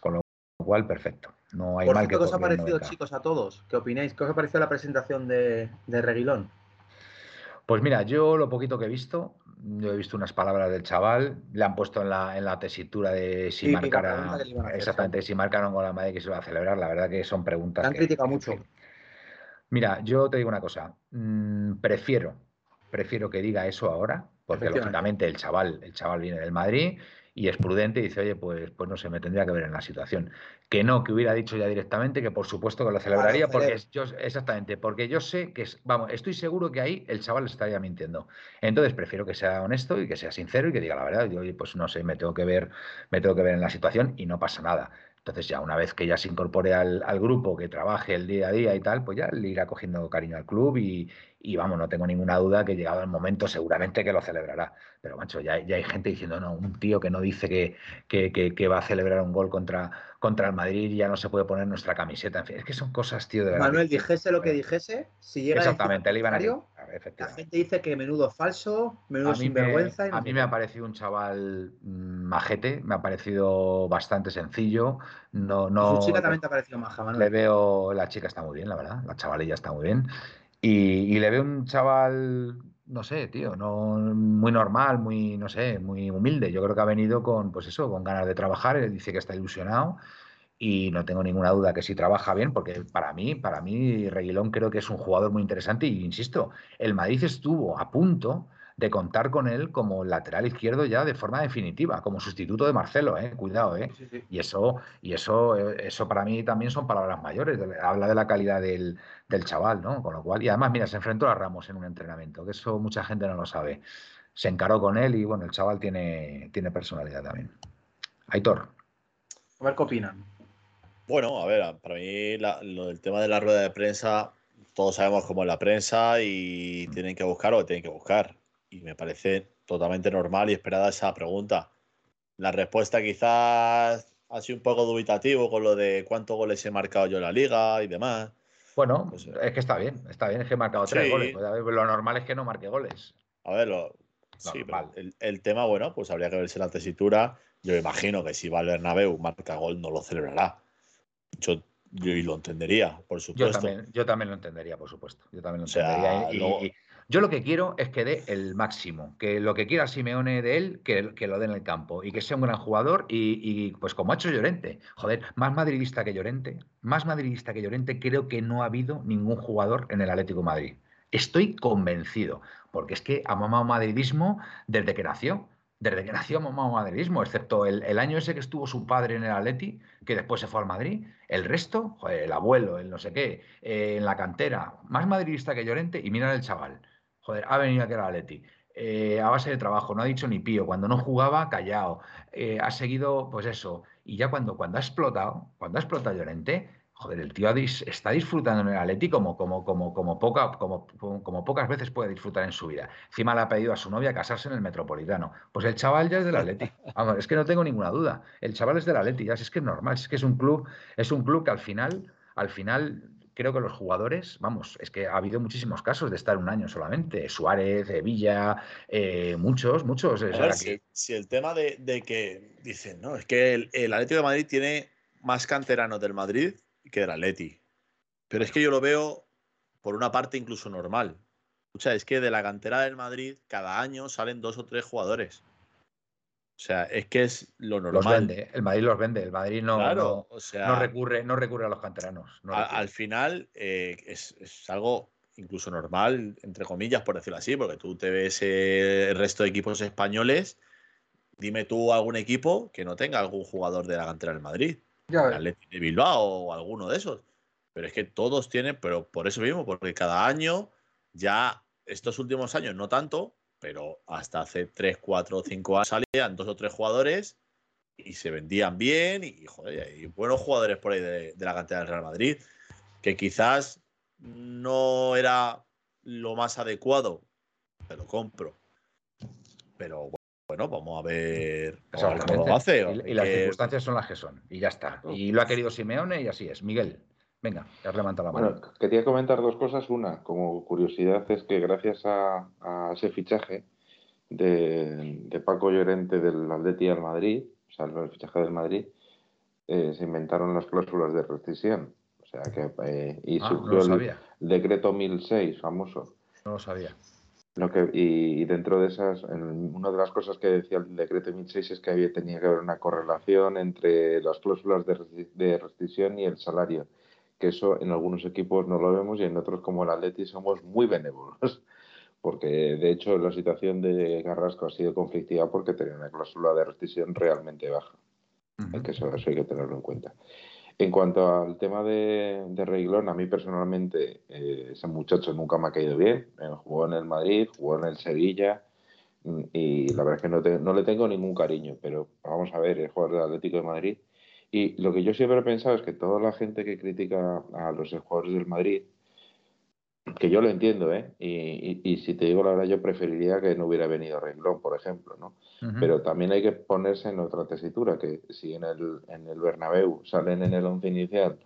Cual, perfecto. No hay Por mal que ¿qué os ha parecido, chicos, a todos? ¿Qué opináis? ¿Qué os ha parecido la presentación de, de Reguilón? Pues mira, yo lo poquito que he visto, yo he visto unas palabras del chaval, le han puesto en la, en la tesitura de si Sí, hacer, exactamente, si marcaron con la Madrid que se va a celebrar, la verdad que son preguntas han que- criticado que, mucho. Mira, yo te digo una cosa, mm, prefiero, prefiero que diga eso ahora, porque lógicamente el chaval, el chaval viene del Madrid y es prudente y dice, oye, pues, pues no sé, me tendría que ver en la situación. Que no, que hubiera dicho ya directamente que por supuesto que lo celebraría, porque yo, exactamente, porque yo sé que, es, vamos, estoy seguro que ahí el chaval estaría mintiendo. Entonces prefiero que sea honesto y que sea sincero y que diga la verdad. Yo, oye, pues no sé, me tengo que ver, me tengo que ver en la situación y no pasa nada. Entonces ya una vez que ya se incorpore al, al grupo, que trabaje el día a día y tal, pues ya le irá cogiendo cariño al club y, y vamos, no tengo ninguna duda que llegado el momento seguramente que lo celebrará. Pero macho, ya, ya hay gente diciendo, no, un tío que no dice que, que, que- que va a celebrar un gol contra, contra el Madrid y ya no se puede poner nuestra camiseta. En fin, es que son cosas, tío, de verdad. Manuel, dijese lo que dijese, si llega a decir Exactamente, le iban a contrario, criticar, La gente dice que menudo falso, menudo A me, sinvergüenza. y no a mí me ha qué. parecido un chaval mm, majete, me ha parecido bastante sencillo. No, no su chica le- también te ha parecido maja, le Manuel. veo, la chica está muy bien, la verdad, la chavalilla está muy bien. Y, le veo un chaval, no sé, tío, no, muy normal, muy, no sé, muy humilde. Yo creo que ha venido con, pues eso, con ganas de trabajar, él dice que está ilusionado y no tengo ninguna duda que si trabaja bien, porque para mí, para mí, Reguilón creo que es un jugador muy interesante y insisto, el Madrid estuvo a punto de contar con él como lateral izquierdo ya de forma definitiva, como sustituto de Marcelo, eh, cuidado, eh. Sí, sí. Y eso, y eso, eh, eso para mí también son palabras mayores. Habla de la calidad del, del chaval, ¿no? Con lo cual, y además, mira, se enfrentó a Ramos en un entrenamiento, que eso mucha gente no lo sabe. Se encaró con él y bueno, el chaval tiene, tiene personalidad también. Aitor. A ver qué opinan. Bueno, a ver, para mí la- lo del tema de la rueda de prensa, todos sabemos cómo es la prensa y tienen que buscar lo que tienen que buscar. Y me parece totalmente normal y esperada esa pregunta. La respuesta quizás ha sido un poco dubitativo con lo de cuántos goles he marcado yo en la liga y demás. Bueno, Pues, eh, es que está bien, está bien, es que he marcado tres goles. Pues, ver, lo normal es que no marque goles. A ver, lo- sí, pero el, el tema, bueno, pues habría que verse la tesitura. Yo imagino que si va al Bernabéu, marca gol, no lo celebrará. Yo, yo lo entendería, por Yo supuesto. también, yo también lo entendería, por supuesto. Yo también lo O sea, entendería. y- y- luego- y yo lo que quiero es que dé el máximo, que lo que quiera Simeone de él, que, lo dé en el campo y que sea un gran jugador y, pues como ha hecho Llorente. Joder, más madridista que Llorente, más madridista que Llorente, creo que no ha habido ningún jugador en el Atlético Madrid. Estoy convencido, porque es que ha mamado madridismo desde que nació. Desde que nació ha mamado madridismo, excepto el, el año ese que estuvo su padre en el Atleti, que después se fue al Madrid. El resto, joder, el abuelo, el no sé qué, eh, en la cantera, más madridista que Llorente, y mira el chaval. Joder, ha venido aquí Atleti. eh, a base de trabajo, no ha dicho ni pío. Cuando no jugaba, callado. Eh, ha seguido, pues eso. Y ya cuando, cuando ha explotado, cuando ha explotado Llorente, joder, el tío está disfrutando en el Atleti como, como, como, como, como, como, pocas veces puede disfrutar en su vida. Encima le ha pedido a su novia casarse en el Metropolitano. Pues el chaval ya es del Atleti. Vamos, es que no tengo ninguna duda. El chaval es del Atleti, ya es que es normal, es que es un club, es un club que al final, al final creo que los jugadores, vamos, es que ha habido muchísimos casos de estar un año solamente. Suárez, Villa, eh, muchos, muchos. si, el tema de, que dicen, no, es que el, el Atlético de Madrid tiene más canteranos del Madrid que era Leti. Pero es que yo lo veo por una parte incluso normal. O sea, es que de la cantera del Madrid cada año salen dos o tres jugadores. O sea, es que es lo normal. Los vende, el Madrid los vende, el Madrid no, no, recurre, no recurre a los canteranos. al final eh, es, algo incluso normal, entre comillas, por decirlo así, porque tú te ves el resto de equipos españoles. Dime tú algún equipo que no tenga algún jugador de la cantera del Madrid el de Bilbao o alguno de esos. Pero es que todos tienen, pero por eso mismo, porque cada año, ya estos últimos años no tanto, pero hasta hace 3, 4, 5 años salían dos o tres jugadores y se vendían bien y, joder, hay buenos jugadores por ahí de, la cantera del Real Madrid, que quizás no era lo más adecuado, te lo compro. Pero bueno, vamos a ver, cómo lo hace. Y, las circunstancias son las que son, y ya está. Y lo ha querido Simeone y así es. Miguel, venga, ya has levantado la mano. quería comentar dos cosas. Una, como curiosidad, es que gracias a, ese fichaje de, Paco Llorente del Atleti al Madrid, o sea, el fichaje del Madrid, eh, se inventaron las cláusulas de rescisión. O sea que eh, y ah, surgió el decreto 1006 famoso. No lo sabía. Lo que, y, dentro de esas, una de las cosas que decía el decreto 1006 es que había, tenía que haber una correlación entre las cláusulas de, de rescisión y el salario, que eso en algunos equipos no lo vemos y en otros como el Atleti somos muy benévolos, (laughs) porque de hecho la situación de Carrasco ha sido conflictiva porque tenía una cláusula de rescisión realmente baja. que eso hay que tenerlo en cuenta. En cuanto al tema de, de Reiglón, a mí personalmente eh, ese muchacho nunca me ha caído bien. Eh, jugó en el Madrid, jugó en el Sevilla mm, y la verdad es que no, no, le tengo ningún cariño, pero vamos a ver, el jugador del Atlético de Madrid. Y lo que yo siempre he pensado es que toda la gente que critica a los jugadores del Madrid que yo lo entiendo, ¿eh? Y, si te digo la verdad, yo preferiría que no hubiera venido Renglón, por ejemplo, ¿no? Pero también hay que ponerse en otra tesitura, que si en el, en el Bernabéu salen en el once inicial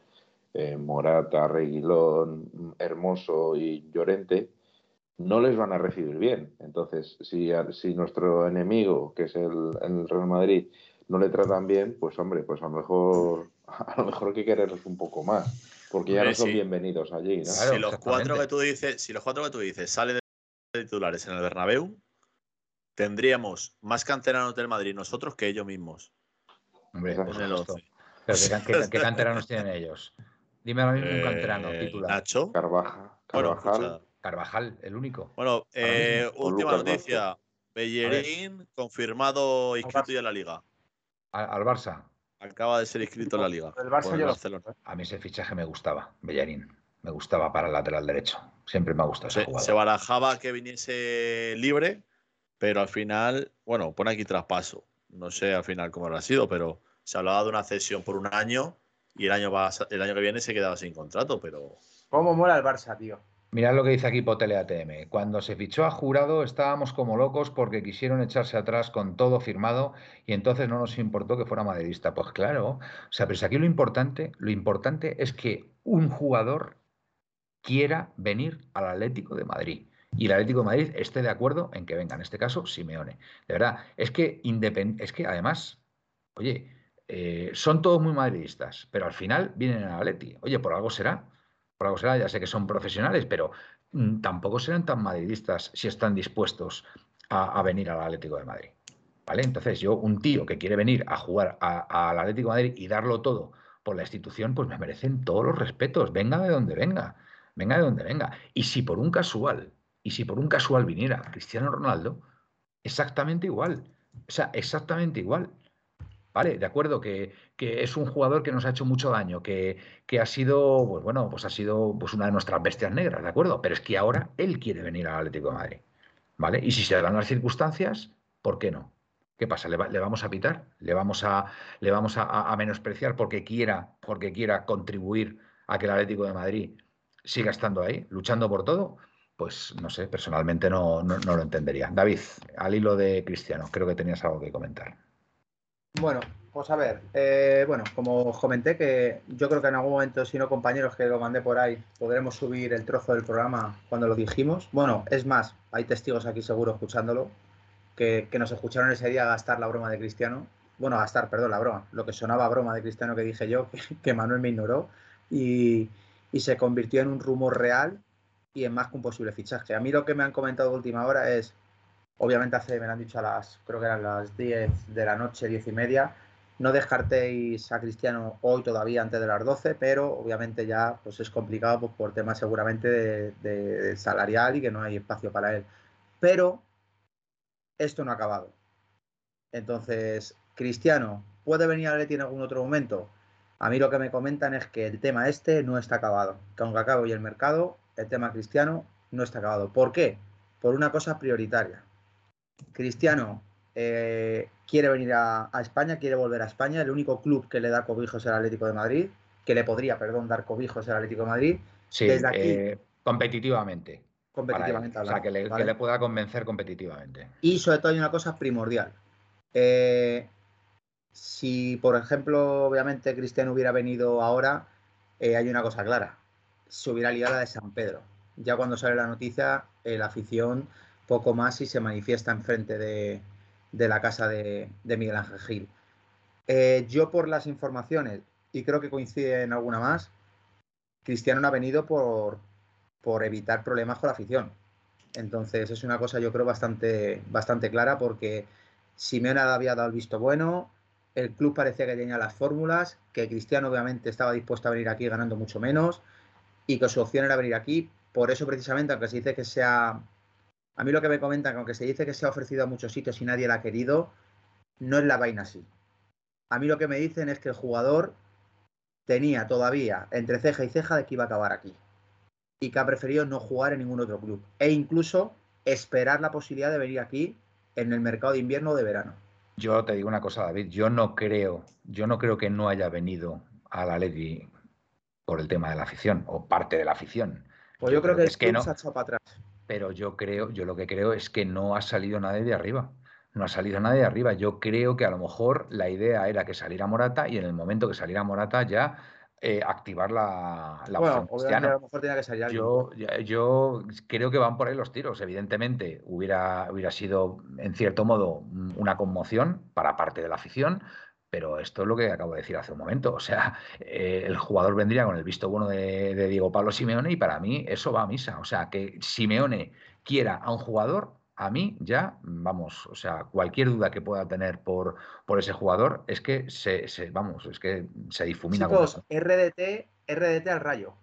eh, Morata, Reguilón, Hermoso y Llorente, no les van a recibir bien. Entonces, si, si nuestro enemigo, que es el, el Real Madrid, no le tratan bien, pues hombre, pues a lo mejor, (laughs) a lo mejor hay que quererlos un poco más. Porque ya no son bienvenidos allí, ¿no? si los cuatro que tú dices, si los cuatro que tú dices salen de titulares en el Bernabéu, tendríamos más canteranos del Madrid nosotros que ellos mismos. Hombre, en el 11. ¿qué, canteranos (laughs) tienen ellos? Dime ahora mismo un canterano eh, titular. Nacho. Carvajal. Carvajal. Carvajal, el único. Bueno, eh, última noticia. Bellerín confirmado inscrito ya en la liga. Al Barça. Acaba de ser inscrito en la liga. El Barcelona. A mí ese fichaje me gustaba, Bellarín. Me gustaba para el lateral derecho. Siempre me ha gustado se, ese Se barajaba que viniese libre, pero al final, bueno, pone aquí traspaso. No sé al final cómo habrá sido, pero se hablaba de una cesión por un año y el año, el año que viene se quedaba sin contrato, pero... ¿Cómo mola el Barça, tío? Mirad lo que dice aquí Potele ATM. Cuando se fichó a jurado estábamos como locos porque quisieron echarse atrás con todo firmado y entonces no nos importó que fuera madridista. Pues claro, o sea, pero aquí lo importante, lo importante es que un jugador quiera venir al Atlético de Madrid y el Atlético de Madrid esté de acuerdo en que venga, en este caso Simeone. De verdad, es que es que además, oye, eh, son todos muy madridistas, pero al final vienen al Atleti. Oye, por algo será por algo será, ya sé que son profesionales, pero mm, tampoco serán tan madridistas si están dispuestos a, venir al Atlético de Madrid. ¿Vale? Entonces, yo, un tío que quiere venir a jugar al Atlético de Madrid y darlo todo por la institución, pues me merecen todos los respetos, venga de donde venga, venga de donde venga. Y si por un casual, y si por un casual viniera Cristiano Ronaldo, exactamente igual. O sea, exactamente igual. Vale, de acuerdo, que, es un jugador que nos ha hecho mucho daño, que, ha sido, pues bueno, pues ha sido pues una de nuestras bestias negras, ¿de acuerdo? Pero es que ahora él quiere venir al Atlético de Madrid. ¿Vale? Y si se dan las circunstancias, ¿por qué no? ¿Qué pasa? ¿Le, vamos a pitar? ¿Le vamos a, le vamos a, menospreciar porque quiera, porque quiera contribuir a que el Atlético de Madrid siga estando ahí, luchando por todo, pues no sé, personalmente no, no, lo entendería. David, al hilo de Cristiano, creo que tenías algo que comentar. Bueno, pues a ver, eh, bueno, como os comenté que yo creo que en algún momento, si no compañeros que lo mandé por ahí, podremos subir el trozo del programa cuando lo dijimos. Bueno, es más, hay testigos aquí seguro escuchándolo, que, nos escucharon ese día gastar la broma de Cristiano. Bueno, gastar, perdón, la broma. Lo que sonaba broma de Cristiano que dije yo, (laughs) que, Manuel me ignoró. Y, y se convirtió en un rumor real y en más que un posible fichaje. A mí lo que me han comentado de última hora es, obviamente hace, me lo han dicho a las, creo que eran las 10 de la noche, 10 y media, no descartéis a Cristiano hoy todavía antes de las 12, pero obviamente ya pues es complicado pues, por temas seguramente de, salarial y que no hay espacio para él. Pero esto no ha acabado. Entonces, Cristiano, ¿puede venir a Leti en algún otro momento? A mí lo que me comentan es que el tema este no está acabado. Que aunque acabe el mercado, el tema Cristiano no está acabado. ¿Por qué? Por una cosa prioritaria. Cristiano eh, quiere venir a, España, quiere volver a España. El único club que le da cobijo es el Atlético de Madrid, que le podría, perdón, dar cobijo es el Atlético de Madrid. Sí, Desde aquí, eh, competitivamente. Competitivamente. o sea, que le, pueda convencer competitivamente. Y sobre todo hay una cosa primordial. Eh, si, por ejemplo, obviamente Cristiano hubiera venido ahora, hay una cosa clara. Se hubiera liado la de San Pedro. Ya cuando sale la noticia, la afición poco más y se manifiesta enfrente de, de la casa de, Miguel Ángel Gil. Eh, yo por las informaciones, y creo que coincide en alguna más, Cristiano no ha venido por, por evitar problemas con la afición. Entonces es una cosa yo creo bastante, bastante clara porque Simeone había dado el visto bueno, el club parecía que tenía las fórmulas, que Cristiano obviamente estaba dispuesto a venir aquí ganando mucho menos y que su opción era venir aquí. Por eso precisamente, aunque se dice que sea a mí lo que me comentan, que aunque se dice que se ha ofrecido a muchos sitios y nadie la ha querido, no es la vaina así. A mí lo que me dicen es que el jugador tenía todavía entre ceja y ceja de que iba a acabar aquí. Y que ha preferido no jugar en ningún otro club. E incluso esperar la posibilidad de venir aquí en el mercado de invierno o de verano. Yo te digo una cosa, David. Yo no creo, yo no creo que no haya venido a la Leti por el tema de la afición o parte de la afición. Pues yo, creo, que, es que no. Se ha echado para atrás pero yo creo, yo lo que creo es que no ha salido nadie de arriba. No ha salido nadie de arriba. Yo creo que a lo mejor la idea era que saliera Morata y en el momento que saliera Morata ya eh, activar la, la bueno, opción A lo mejor tenía que salir yo, yo creo que van por ahí los tiros. Evidentemente, hubiera, hubiera sido, en cierto modo, una conmoción para parte de la afición, pero esto es lo que acabo de decir hace un momento. O sea, (laughs) eh, el jugador vendría con el visto bueno de, Diego Pablo Simeone y para mí eso va a misa. O sea, que Simeone quiera a un jugador, a mí ya, vamos, o sea, cualquier duda que pueda tener por, por ese jugador es que se, vamos, es que se difumina. Chicos, RDT, RDT al rayo.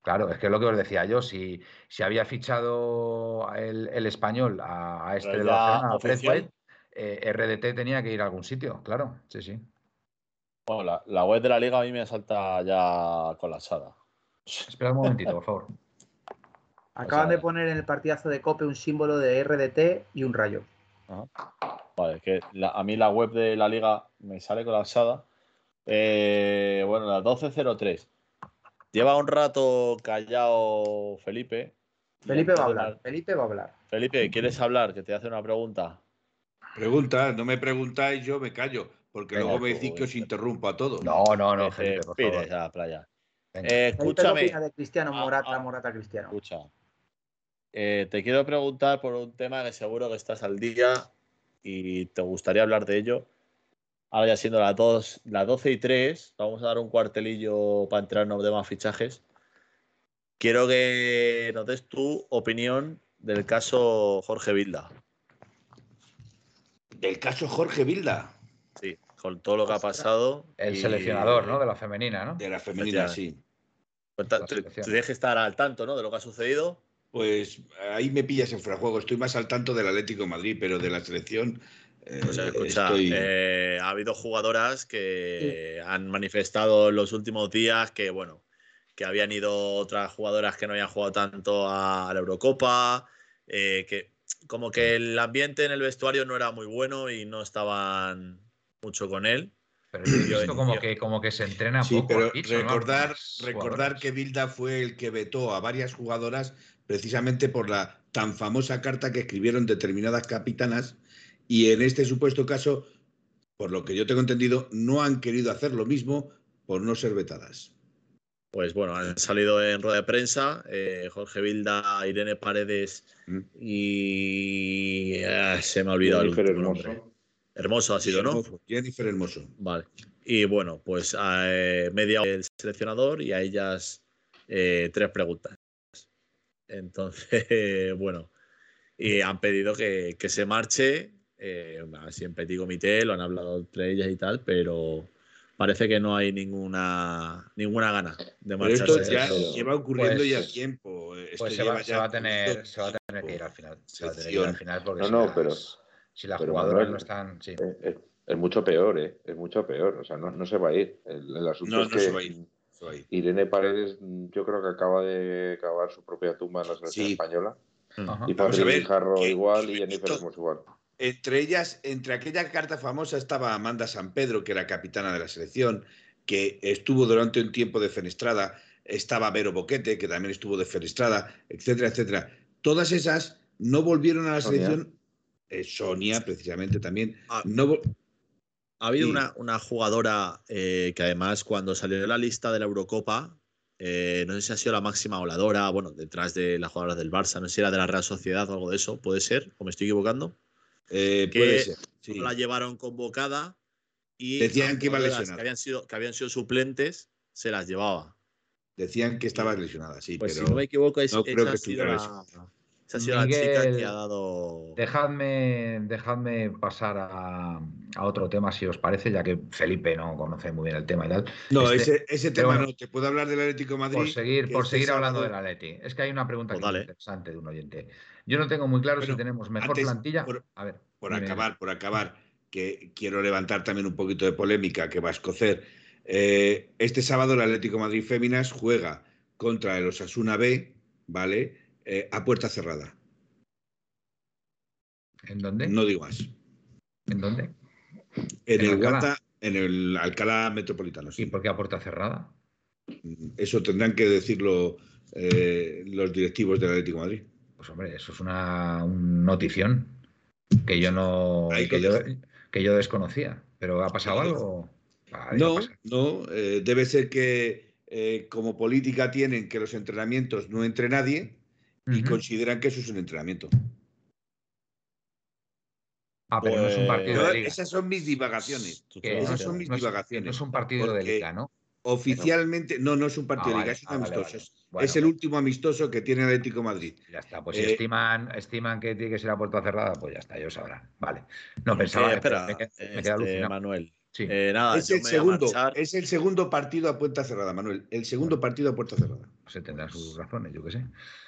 Claro, es que es lo que os decía yo, si, si había fichado el, español a, este de la eh, RDT tenía que ir a algún sitio, claro, sí, sí. Bueno, la, web de la liga a mí me salta ya colapsada. Espera un momentito, por favor. (laughs) Acaban de poner en el partidazo de Cope un símbolo de RDT y un rayo. Vale, que a mí la web de la liga me sale colapsada. Eh, bueno, la 12.03. Lleva un rato callado Felipe. Felipe va a hablar. Felipe va a hablar. Felipe, ¿quieres hablar? Que te hace una pregunta. Pregunta, no me preguntáis, yo me callo. Porque luego me decís que os interrumpo a todos. No, no, no, Felipe, por favor. Ya, playa. Eh, escúchame. de Cristiano, ah, Morata, ah, Morata, Cristiano? Escucha. Eh, te quiero preguntar por un tema que seguro que estás al día y te gustaría hablar de ello. Ahora ya siendo las, dos, las 12 y 3, vamos a dar un cuartelillo para entrarnos de más fichajes. Quiero que nos des tu opinión del caso Jorge Vilda. ¿Del caso Jorge Vilda? Con todo lo que ha pasado. El seleccionador, ¿no? De la femenina, ¿no? De la femenina, sí. Pues tienes que estar al tanto, ¿no? De lo que ha sucedido. Pues ahí me pillas en frajuego. Estoy más al tanto del Atlético de Madrid, pero de la selección. Eh, escucha, eh, ha habido jugadoras que han manifestado en los últimos días que, bueno, que habían ido otras jugadoras que no habían jugado tanto a, la Eurocopa, eh, que como que el ambiente en el vestuario no era muy bueno y no estaban mucho con él. Pero yo he visto como que, como que se entrena Sí, poco. pero aquí, son recordar, recordar que Bilda fue el que vetó a varias jugadoras precisamente por la tan famosa carta que escribieron determinadas capitanas y en este supuesto caso, por lo que yo tengo entendido, no han querido hacer lo mismo por no ser vetadas. Pues bueno, han salido en rueda de prensa eh, Jorge Vilda, Irene Paredes Mm. y ah, se me ha olvidado el nombre. Hermoso ha sido, ¿no? Hermoso, Jennifer Hermoso. Vale. Y bueno, pues eh, media hora el seleccionador y a ellas eh, tres preguntas. Entonces, (laughs) bueno, y han pedido que, que se marche. Eh, así en petit comité, lo han hablado entre ellas y tal, pero parece que no hay ninguna ninguna gana de Pero esto marcharse. ya pero- lleva ocurriendo pues- ya tiempo. Esto Pues se lleva va, se ya va a tener, se va a tener que ir al tiempo. final. Se va a tener que ir al final porque No, no, pero- si las pero jugadoras Manuel, no están. Sí. Eh, eh, es mucho peor, ¿eh? Es mucho peor. O sea, no, no se va a ir. El, el asunto No, es no que se va a ir. Irene Paredes, mm, yo creo que acaba de cavar su propia tumba en la selección Sí. española. Ajá. Y Patrick que- igual y Jennifer Hermoso igual. Entre ellas, entre aquella carta famosa estaba Amanda San Pedro, que era capitana de la selección, que estuvo durante un tiempo de fenestrada, estaba Vero Boquete, que también estuvo de fenestrada, etcétera, etcétera. Todas esas no volvieron a la selección. Eh, Sonia, precisamente, también. Ah. No, Ha habido Sí. una, una jugadora eh, que además cuando salió la lista de la Eurocopa, eh, no sé si ha sido la máxima voladora, bueno, detrás de las jugadoras del Barça, no sé si era de la Real Sociedad o algo de eso, puede ser, o me estoy equivocando. que puede ser. sí. No la llevaron convocada y Decían que iba lesionada. que habían sido que habían sido suplentes se las llevaba. Decían que estaba lesionada, sí, Pues pero si no me equivoco, es, no creo que estuviera la, esa ha sido la chica Miguel, que ha dado. Dejadme, dejadme pasar a, a otro tema, si os parece, ya que Felipe no conoce muy bien el tema y tal. no, Este- ese, tema bueno, no. Te puedo hablar del Atlético de Madrid. Por seguir, por seguir hablando del Atleti. Es que hay una pregunta Pues que interesante de un oyente. Yo no tengo muy claro Bueno, si tenemos mejor antes, plantilla. por- a ver, por dime, acabar, por acabar, que quiero levantar también un poquito de polémica que va a escocer. Eh, este sábado el Atlético de Madrid Féminas juega contra el Osasuna B, ¿vale? Eh, a puerta cerrada. ¿En dónde? No digo más. ¿En dónde? En, ¿En el Alcalá? Guanta- en el Alcalá Metropolitano. ¿Y sí. por qué a puerta cerrada? Eso tendrán que decirlo eh, los directivos del Atlético de Madrid. Pues hombre, eso es una un notición que yo no que yo, dejo. que yo desconocía. ¿Pero ha pasado Ahí algo? No, no, eh, debe ser que eh, como política tienen que los entrenamientos no entre nadie y consideran que eso es un entrenamiento. Ah, pero no es un Pues- partido de liga. esas son mis divagaciones. Esas son mis no es- divagaciones. no es un partido de liga, ¿no? Oficialmente, no, no es un Ah, partido de vale, liga, es un ah, amistoso. vale. Es- Bueno, es el último amistoso que tiene el Atlético de Madrid. Ya está, pues si Eh, estiman, estiman que tiene que ser a puerta cerrada, pues ya está, ellos sabrán. Vale. No pensaba, Eh, espera, me, este. Manuel. Sí. Eh, nada, es el segundo, es el segundo partido a puerta cerrada, Manuel. El segundo partido a puerta cerrada. Se tendrán sus razones, yo qué sé.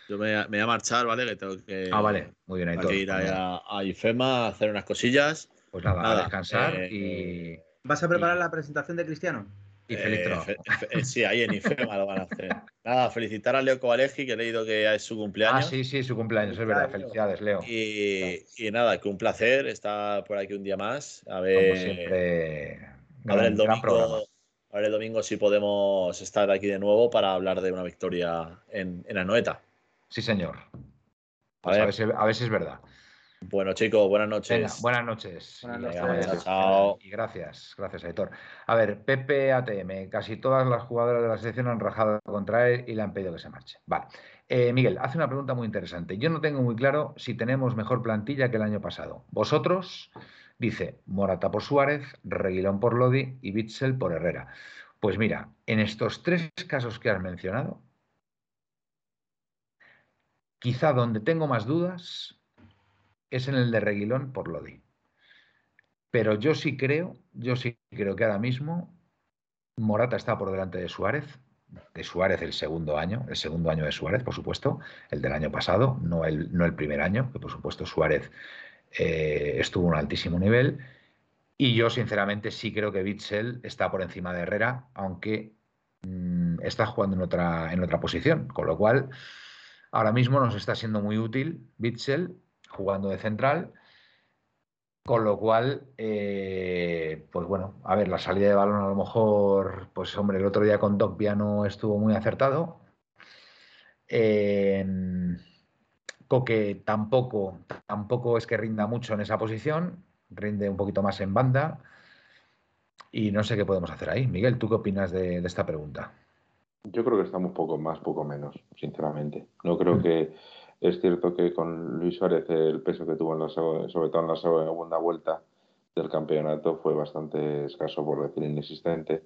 Yo me, me voy a marchar, ¿vale? Que tengo que, ah, vale. Muy bien, tengo Aitor. que ir a, a IFEMA a hacer unas cosillas. Pues nada, a descansar eh, ¿Vas a preparar la presentación de Cristiano? y, y feliz Eh, trabajo. fe- fe- sí, ahí en IFEMA lo van a hacer. Nada, felicitar a Leo Kovalevski, que he leído que es su Ah, cumpleaños. sí, sí, su cumpleaños, es verdad. Felicidades, Leo. Y, y nada, que un placer estar por aquí un día más. A Como ver, siempre, a ver gran, el gran programa. domingo. A ver el domingo si podemos estar aquí de nuevo para hablar de una victoria en, en Anoeta. Sí, señor. A Pues a, ver, a ver si es verdad. bueno, chicos, buenas noches. Venga, buenas noches. Buenas Y, noches. Chao, chao. y gracias, gracias, Aitor. A ver, Pepe ATM, casi todas las jugadoras de la selección han rajado contra él y le han pedido que se marche. Vale. Eh, Miguel, hace una pregunta muy interesante. Yo no tengo muy claro si tenemos mejor plantilla que el año pasado. ¿Vosotros? Dice Morata por Suárez, Reguilón por Lodi y Bitzel por Herrera. Pues mira, en estos tres casos que has mencionado, quizá donde tengo más dudas es en el de Reguilón por Lodi. Pero yo sí creo, yo sí creo que ahora mismo Morata está por delante de Suárez, de Suárez el segundo año, el segundo año de Suárez, por supuesto, el del año pasado, no el, no el primer año, que por supuesto Suárez eh, estuvo un altísimo nivel. Y yo, sinceramente, sí creo que Bitzel está por encima de Herrera, aunque mm, está jugando en otra, en otra posición. Con lo cual, ahora mismo nos está siendo muy útil Bitzel jugando de central. Con lo cual, eh, pues bueno, a ver, la salida de balón a lo mejor, pues hombre, el otro día con Doc no estuvo muy acertado. Coque tampoco, tampoco es que rinda mucho en esa posición, rinde un poquito más en banda. Y no sé qué podemos hacer ahí. Miguel, ¿tú qué opinas de, esta pregunta? Yo creo que estamos poco más, poco menos, sinceramente. No creo mm. que es cierto que con Luis Suárez el peso que tuvo, en la, sobre todo en la segunda vuelta del campeonato, fue bastante escaso, por decir inexistente.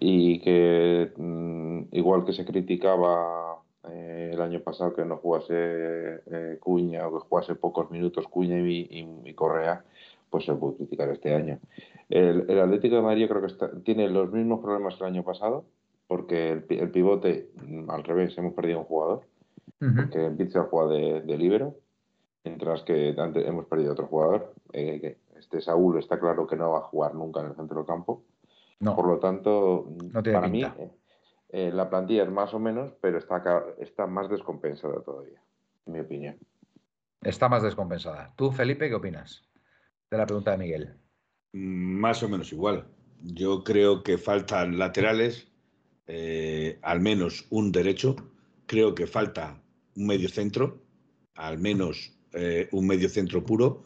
Y que mm, igual que se criticaba eh, el año pasado que no jugase eh, Cuña o que jugase pocos minutos Cuña y, Correa, pues se puede criticar este año. El, Atlético de Madrid creo que tiene los mismos problemas que el año pasado, porque el, pivote, mm, al revés, hemos perdido un jugador, porque Pizza juega de, de libero, mientras que antes hemos perdido otro jugador. Eh, este Saúl está claro que no va a jugar nunca en el centro del campo. Por lo tanto, para mí, eh, la plantilla es más o menos, pero está, está más descompensada todavía, en mi opinión. Está más descompensada. ¿Tú, Felipe, qué opinas de la pregunta de Miguel? Más o menos igual. Yo creo que faltan laterales, eh, al menos un derecho. Creo que falta un medio centro, al menos eh, un medio centro puro,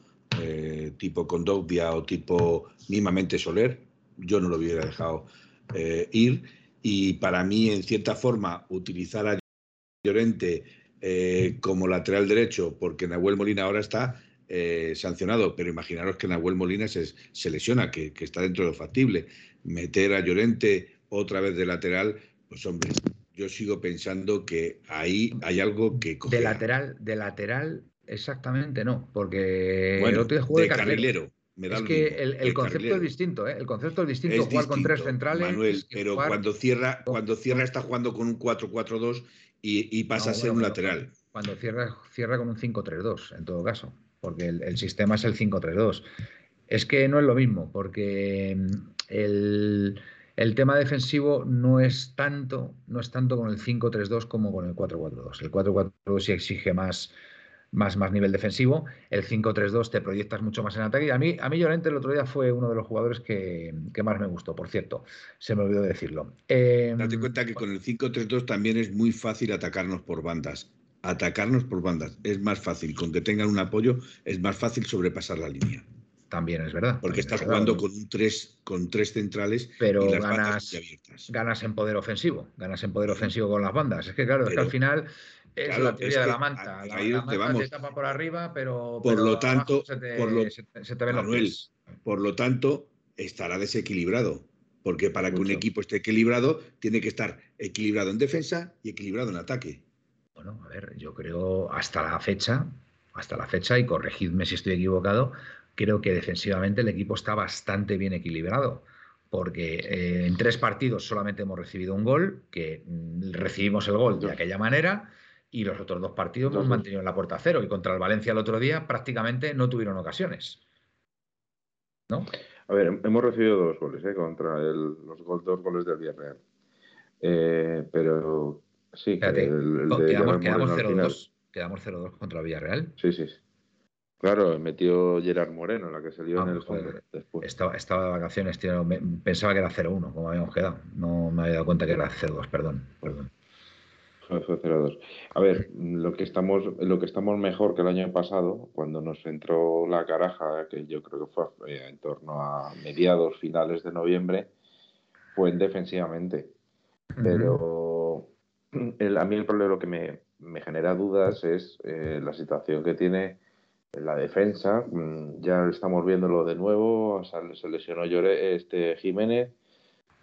tipo Condogbia o tipo mimamente Soler. Yo no lo hubiera dejado ir y para mí, en cierta forma, utilizar a Llorente eh, como lateral derecho, porque Nahuel Molina ahora está eh, sancionado, pero imaginaros que Nahuel Molina se, se lesiona, que, está dentro de lo factible. Meter a Llorente otra vez de lateral, pues hombre, yo sigo pensando que ahí hay algo que De lateral, de lateral, exactamente no, porque bueno, el otro de, carrilero es que el, concepto es distinto, ¿eh? El concepto es distinto, jugar con tres centrales. Manuel, pero cuando cierra, cuando cierra está jugando con un 4-4-2 y, pasa a ser un lateral. Cuando cierra, cierra con un 5-3-2, en todo caso, porque el, sistema es el 5-3-2. Es que no es lo mismo, porque mm, el, el, tema defensivo no es tanto, no es tanto con el 5-3-2 como con el 4-4-2. El 4-4-2 sí exige más más, más nivel defensivo. El 5-3-2 te proyectas mucho más en ataque. Y a mí, a mí Llorente el otro día fue uno de los jugadores que, más me gustó, por cierto. Se me olvidó decirlo. Eh, Date cuenta que con el 5-3-2 también es muy fácil atacarnos por bandas. Atacarnos por bandas es más fácil. Con que tengan un apoyo es más fácil sobrepasar la línea. También es verdad. Porque estás jugando con un tres, con tres centrales pero ganas, ganas en poder ofensivo. Ganas en poder ofensivo con las bandas. Es que claro, es que al final es la teoría de la manta. La, la manta vamos. te tapa por arriba, pero por lo tanto, se te, por lo, se, te ven Manuel, por lo tanto, estará desequilibrado. Porque para que un equipo esté equilibrado, tiene que estar equilibrado en defensa y equilibrado en ataque. Bueno, a ver, yo creo hasta la fecha, hasta la fecha, y corregidme si estoy equivocado, creo que defensivamente el equipo está bastante bien equilibrado porque eh, en tres partidos solamente hemos recibido un gol, que mm, recibimos el gol de aquella manera, y los otros dos partidos hemos mantenido en la puerta cero y contra el Valencia el otro día prácticamente no tuvieron ocasiones. ¿No? A ver, hemos recibido dos goles ¿eh? contra el, los dos goles del Villarreal. Eh, pero sí, el, de quedamos, 0-2 quedamos 0-2 contra el Villarreal. Sí, sí. Claro, metió Gerard Moreno, la que salió en el fondo después. Estaba, estaba, de vacaciones, tío, pensaba que era 0-1, como habíamos quedado. No me había dado cuenta que era 0-2, perdón, perdón. A ver, lo que estamos, lo que estamos mejor que el año pasado, cuando nos entró la caraja, que yo creo que fue eh, en torno a mediados, finales de noviembre, fue defensivamente. Pero a mí el problema lo que me, genera dudas es eh, la situación que tiene la defensa. Mm, ya estamos viéndolo de nuevo, se lesionó Llore, este Jiménez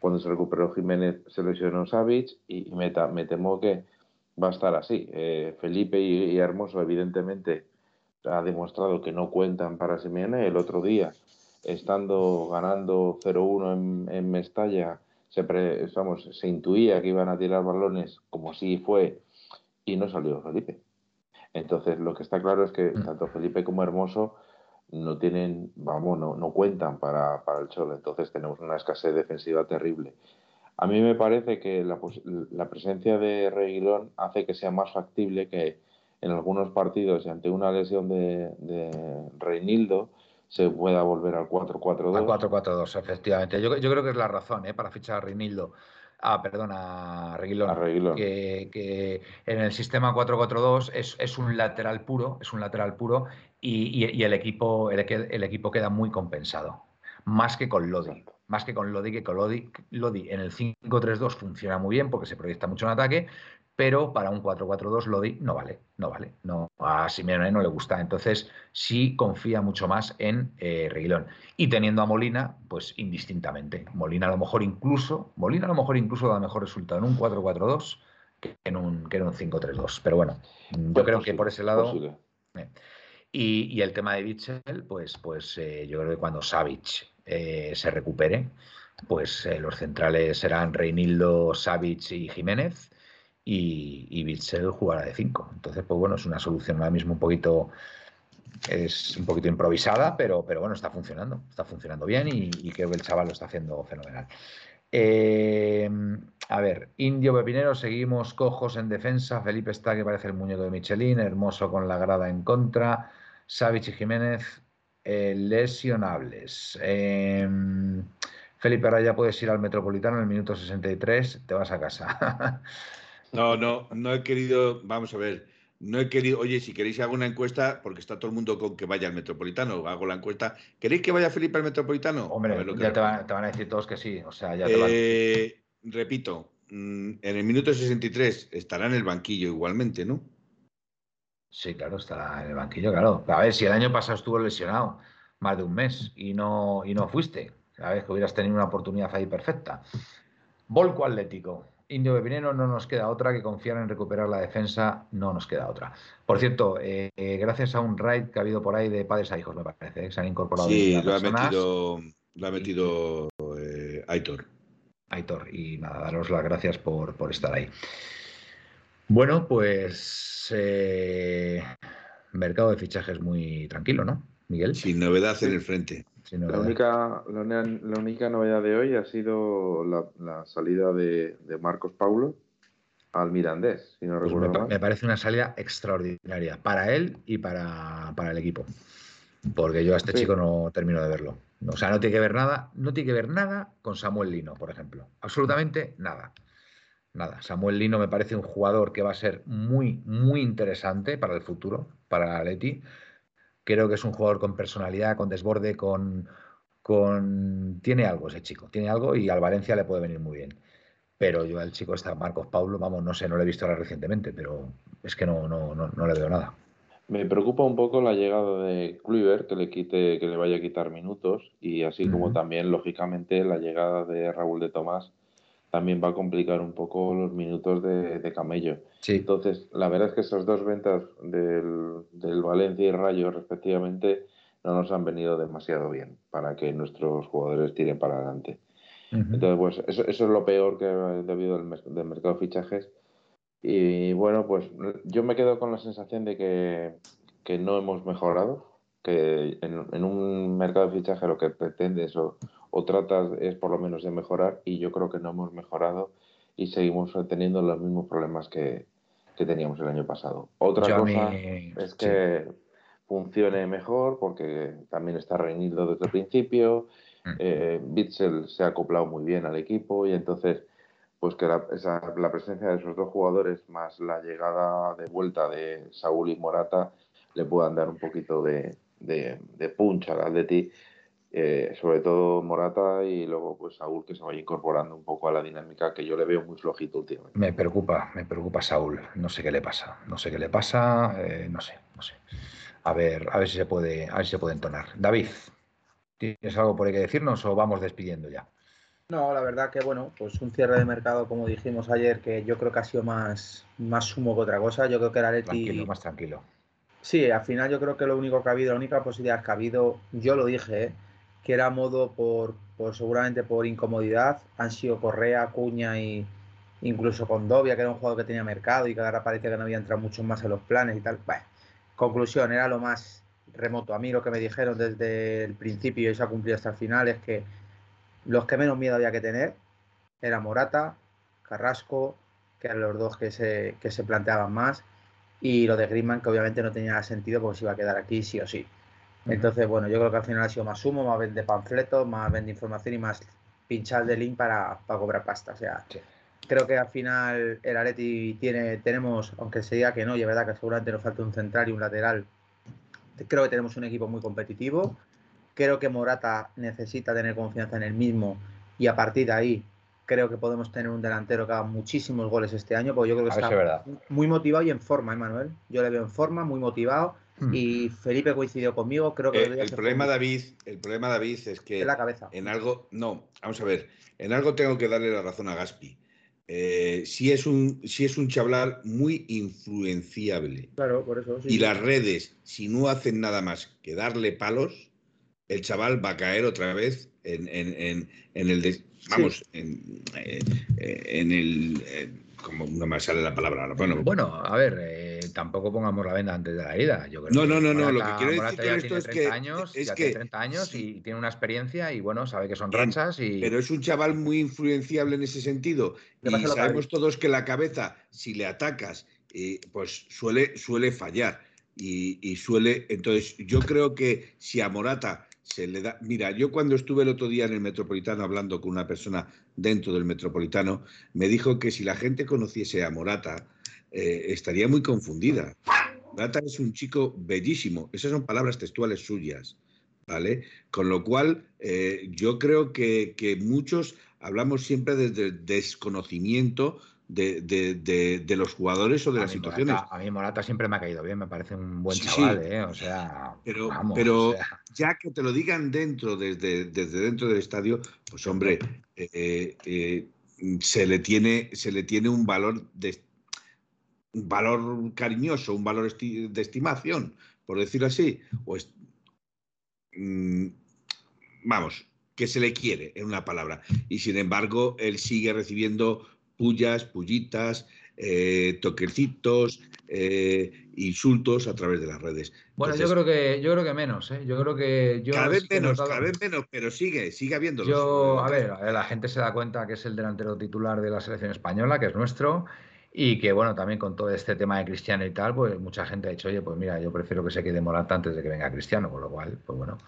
cuando se recuperó Jiménez se lesionó Savic y, me, temo que va a estar así. Eh, Felipe y, Hermoso, evidentemente, ha demostrado que no cuentan para Simeone. El otro día, estando ganando 0-1 en, Mestalla, se, se intuía que iban a tirar balones como si fue y no salió Felipe. Entonces, lo que está claro es que mm. tanto Felipe como Hermoso no tienen, vamos, no, no cuentan para, para el Cholo. Entonces, tenemos una escasez defensiva terrible. A mí me parece que la, presencia de Reguilón hace que sea más factible que en algunos partidos, ante una lesión de, Reinildo, se pueda volver al 4-4-2. Al 4-4-2, efectivamente. Yo, yo, creo que es la razón ¿eh? para fichar a Reinildo. Ah, perdón, a Reguilón. Que, que, en el sistema 4-4-2 es, es, un lateral puro, es un lateral puro y, y, el, equipo, el, el, equipo queda muy compensado. Más que con Lodi. Más que con Lodi, que con Lodi, Lodi en el 5-3-2 funciona muy bien porque se proyecta mucho en ataque, pero para un 4-4-2 Lodi no vale, no vale. No, a Simeone no le gusta. Entonces sí confía mucho más en eh, Reguilón. Y teniendo a Molina, pues indistintamente. Molina a lo mejor incluso, Molina a lo mejor incluso da mejor resultado en un 4-4-2 que en un, que en un 5-3-2. Pero bueno, yo pues creo que por ese lado. Eh. Y, el tema de Bichel, pues, pues eh, yo creo que cuando Savic se recupere, pues los centrales serán Reinildo, Savic y Jiménez y, y jugará de 5. Entonces, pues bueno, es una solución ahora mismo un poquito es un poquito improvisada, pero, pero bueno, está funcionando, está funcionando bien y, creo que el chaval lo está haciendo fenomenal. Eh, a ver, Indio Pepinero, seguimos cojos en defensa. Felipe está que parece el muñeco de Michelin, hermoso con la grada en contra. Savich y Jiménez, eh, lesionables. Eh, Felipe, ahora ya puedes ir al Metropolitano en el minuto 63, te vas a casa. (laughs) No, no, no he querido, vamos a ver, no he querido, oye, si queréis hago una encuesta, porque está todo el mundo con que vaya al Metropolitano, hago la encuesta. ¿Queréis que vaya Felipe al Metropolitano? Hombre, ya te, van a decir todos que sí, o sea, ya te eh, Repito, mm, en el minuto 63 estará en el banquillo igualmente, ¿no? Sí, claro, estará en el banquillo, claro. A ver, si el año pasado estuvo lesionado más de un mes y no, y no fuiste, sabes que hubieras tenido una oportunidad ahí perfecta. Volco Atlético. Indio Pepinero no nos queda otra que confiar en recuperar la defensa, no nos queda otra. Por cierto, eh, gracias a un raid que ha habido por ahí de padres a hijos, me parece, ¿eh? se han incorporado. Sí, lo ha, metido, lo ha metido eh, Aitor. Aitor, y nada, daros las gracias por, por estar ahí. Bueno, pues mercado de fichajes muy tranquilo, ¿no, Miguel? Sin novedad en el frente. La única, la, única novedad de hoy ha sido la, salida de, Marcos Paulo al Mirandés, si no pues recuerdo me, parece una salida extraordinaria para él y para, el equipo. Porque yo a este chico no termino de verlo. O sea, no tiene que ver nada, no tiene que ver nada con Samuel Lino, por ejemplo. Absolutamente nada. Nada. Samuel Lino me parece un jugador que va a ser muy, muy interesante para el futuro, para Leti Creo que es un jugador con personalidad, con desborde, con, con... Tiene algo ese chico, tiene algo y al Valencia le puede venir muy bien. Pero yo al chico está Marcos Paulo, vamos, no sé, no lo he visto ahora recientemente, pero es que no, no, no, le veo nada. Me preocupa un poco la llegada de Kluivert, que le quite, que le vaya a quitar minutos, y así como también, lógicamente, la llegada de Raúl de Tomás, también va a complicar un poco los minutos de, Camello. Sí. Entonces, la verdad es que esas dos ventas del, Valencia y Rayo, respectivamente, no nos han venido demasiado bien para que nuestros jugadores tiren para adelante. Entonces, pues eso, es lo peor que ha debido del, del, mercado de fichajes. Y bueno, pues yo me quedo con la sensación de que, que no hemos mejorado, que en, en, un mercado de fichaje lo que pretende eso o tratas es por lo menos de mejorar y yo creo que no hemos mejorado y seguimos teniendo los mismos problemas que, teníamos el año pasado. Otra cosa es que funcione mejor porque también está reñido desde el principio, mm. eh, Bitzel se ha acoplado muy bien al equipo y entonces pues que la, la, presencia de esos dos jugadores más la llegada de vuelta de Saúl y Morata le puedan dar un poquito de, de, de punch al Atleti eh, sobre todo Morata y luego pues Saúl que se vaya incorporando un poco a la dinámica que yo le veo muy flojito últimamente. Me preocupa, me preocupa Saúl, no sé qué le pasa, no sé qué le pasa, eh, no sé, no sé. A ver, a ver si se puede, a ver si se puede entonar. David, ¿tienes algo por ahí que decirnos o vamos despidiendo ya? No, la verdad que bueno, pues un cierre de mercado, como dijimos ayer, que yo creo que ha sido más, más sumo que otra cosa. Yo creo que el Leti... Tranquilo, más tranquilo. Sí, al final yo creo que lo único que ha habido, la única posibilidad que ha habido, yo lo dije, ¿eh? Que era modo por, seguramente por incomodidad, han sido Correa, Cuña y incluso Condovia, que era un jugador que tenía mercado y que ahora parece que no había entrado mucho más en los planes y tal. Bueno, conclusión, era lo más remoto. A mí lo que me dijeron desde el principio y se ha cumplido hasta el final es que los que menos miedo había que tener eran Morata, Carrasco, que eran los dos que se, que se planteaban más, y lo de Griezmann, que obviamente no tenía sentido porque se iba a quedar aquí sí o sí. Entonces, bueno, yo creo que al final ha sido más humo, más vende panfletos, más vende información y más pinchar de link para, para cobrar pasta. O sea, Sí. creo que al final el Areti tiene, tenemos, aunque se diga que no, y es verdad que seguramente nos falta un central y un lateral, creo que tenemos un equipo muy competitivo. Creo que Morata necesita tener confianza en el mismo y a partir de ahí creo que podemos tener un delantero que haga muchísimos goles este año, porque yo creo que A está si es muy motivado y en forma, ¿eh, Manuel. Yo le veo en forma, muy motivado. Mm. Y Felipe coincidió conmigo, creo que Eh, el problema, David, el problema, David, es que en la cabeza. en algo, no, vamos a ver, en algo tengo que darle la razón a Gaspi. Eh, si es un, si es un chaval muy influenciable Claro, por eso. sí, y sí. las redes, si no hacen nada más que darle palos, el chaval va a caer otra vez en, en- en- en el, vamos, en, eh, eh, en el, eh, como no me sale la palabra bueno, Bueno, a ver, eh, tampoco pongamos la venda antes de la herida. Yo creo No, que no, no, no, lo que quiero decir Morata con esto tiene es 30 que- años, es ya que- tiene 30 años sí. y tiene una experiencia y bueno, sabe que son Bien, rachas y Pero es un chaval muy influenciable en ese sentido. Y sabemos todos que la cabeza, si le atacas, eh, pues suele, suele fallar. Y, y suele. Entonces, yo creo que si a Morata se le da. Mira, yo cuando estuve el otro día en el Metropolitano hablando con una persona dentro del Metropolitano, me dijo que si la gente conociese a Morata, eh, estaría muy confundida. Morata es un chico bellísimo. Esas son palabras textuales suyas. ¿Vale? Con lo cual, eh, yo creo que, que muchos hablamos siempre desde el desconocimiento de, de- de- de los jugadores o de a las situaciones. Morata, a mí Morata siempre me ha caído bien, me parece un buen Sí, chaval, sí. ¿eh? O sea, Pero, vamos, pero o sea, ya que te lo digan dentro, desde, desde dentro del estadio, pues hombre, eh, eh, se, le tiene, se le tiene un valor de valor cariñoso, un valor esti- de estimación, por decirlo así. O es- mm, vamos, que se le quiere, en una palabra. Y sin embargo, él sigue recibiendo pullas, pullitas, eh, toquecitos, eh, insultos a través de las redes. bueno, yo creo que yo creo que menos, ¿eh? Yo creo que yo cada vez menos, notado- cada vez menos, pero sigue, sigue habiéndolos. Yo, a ver, la gente se da cuenta que es el delantero titular de la selección española, que es nuestro, y que, bueno, también con todo este tema de Cristiano y tal, pues mucha gente ha dicho, oye, pues mira, yo prefiero que se quede Morata antes de que venga Cristiano, con lo cual, pues bueno,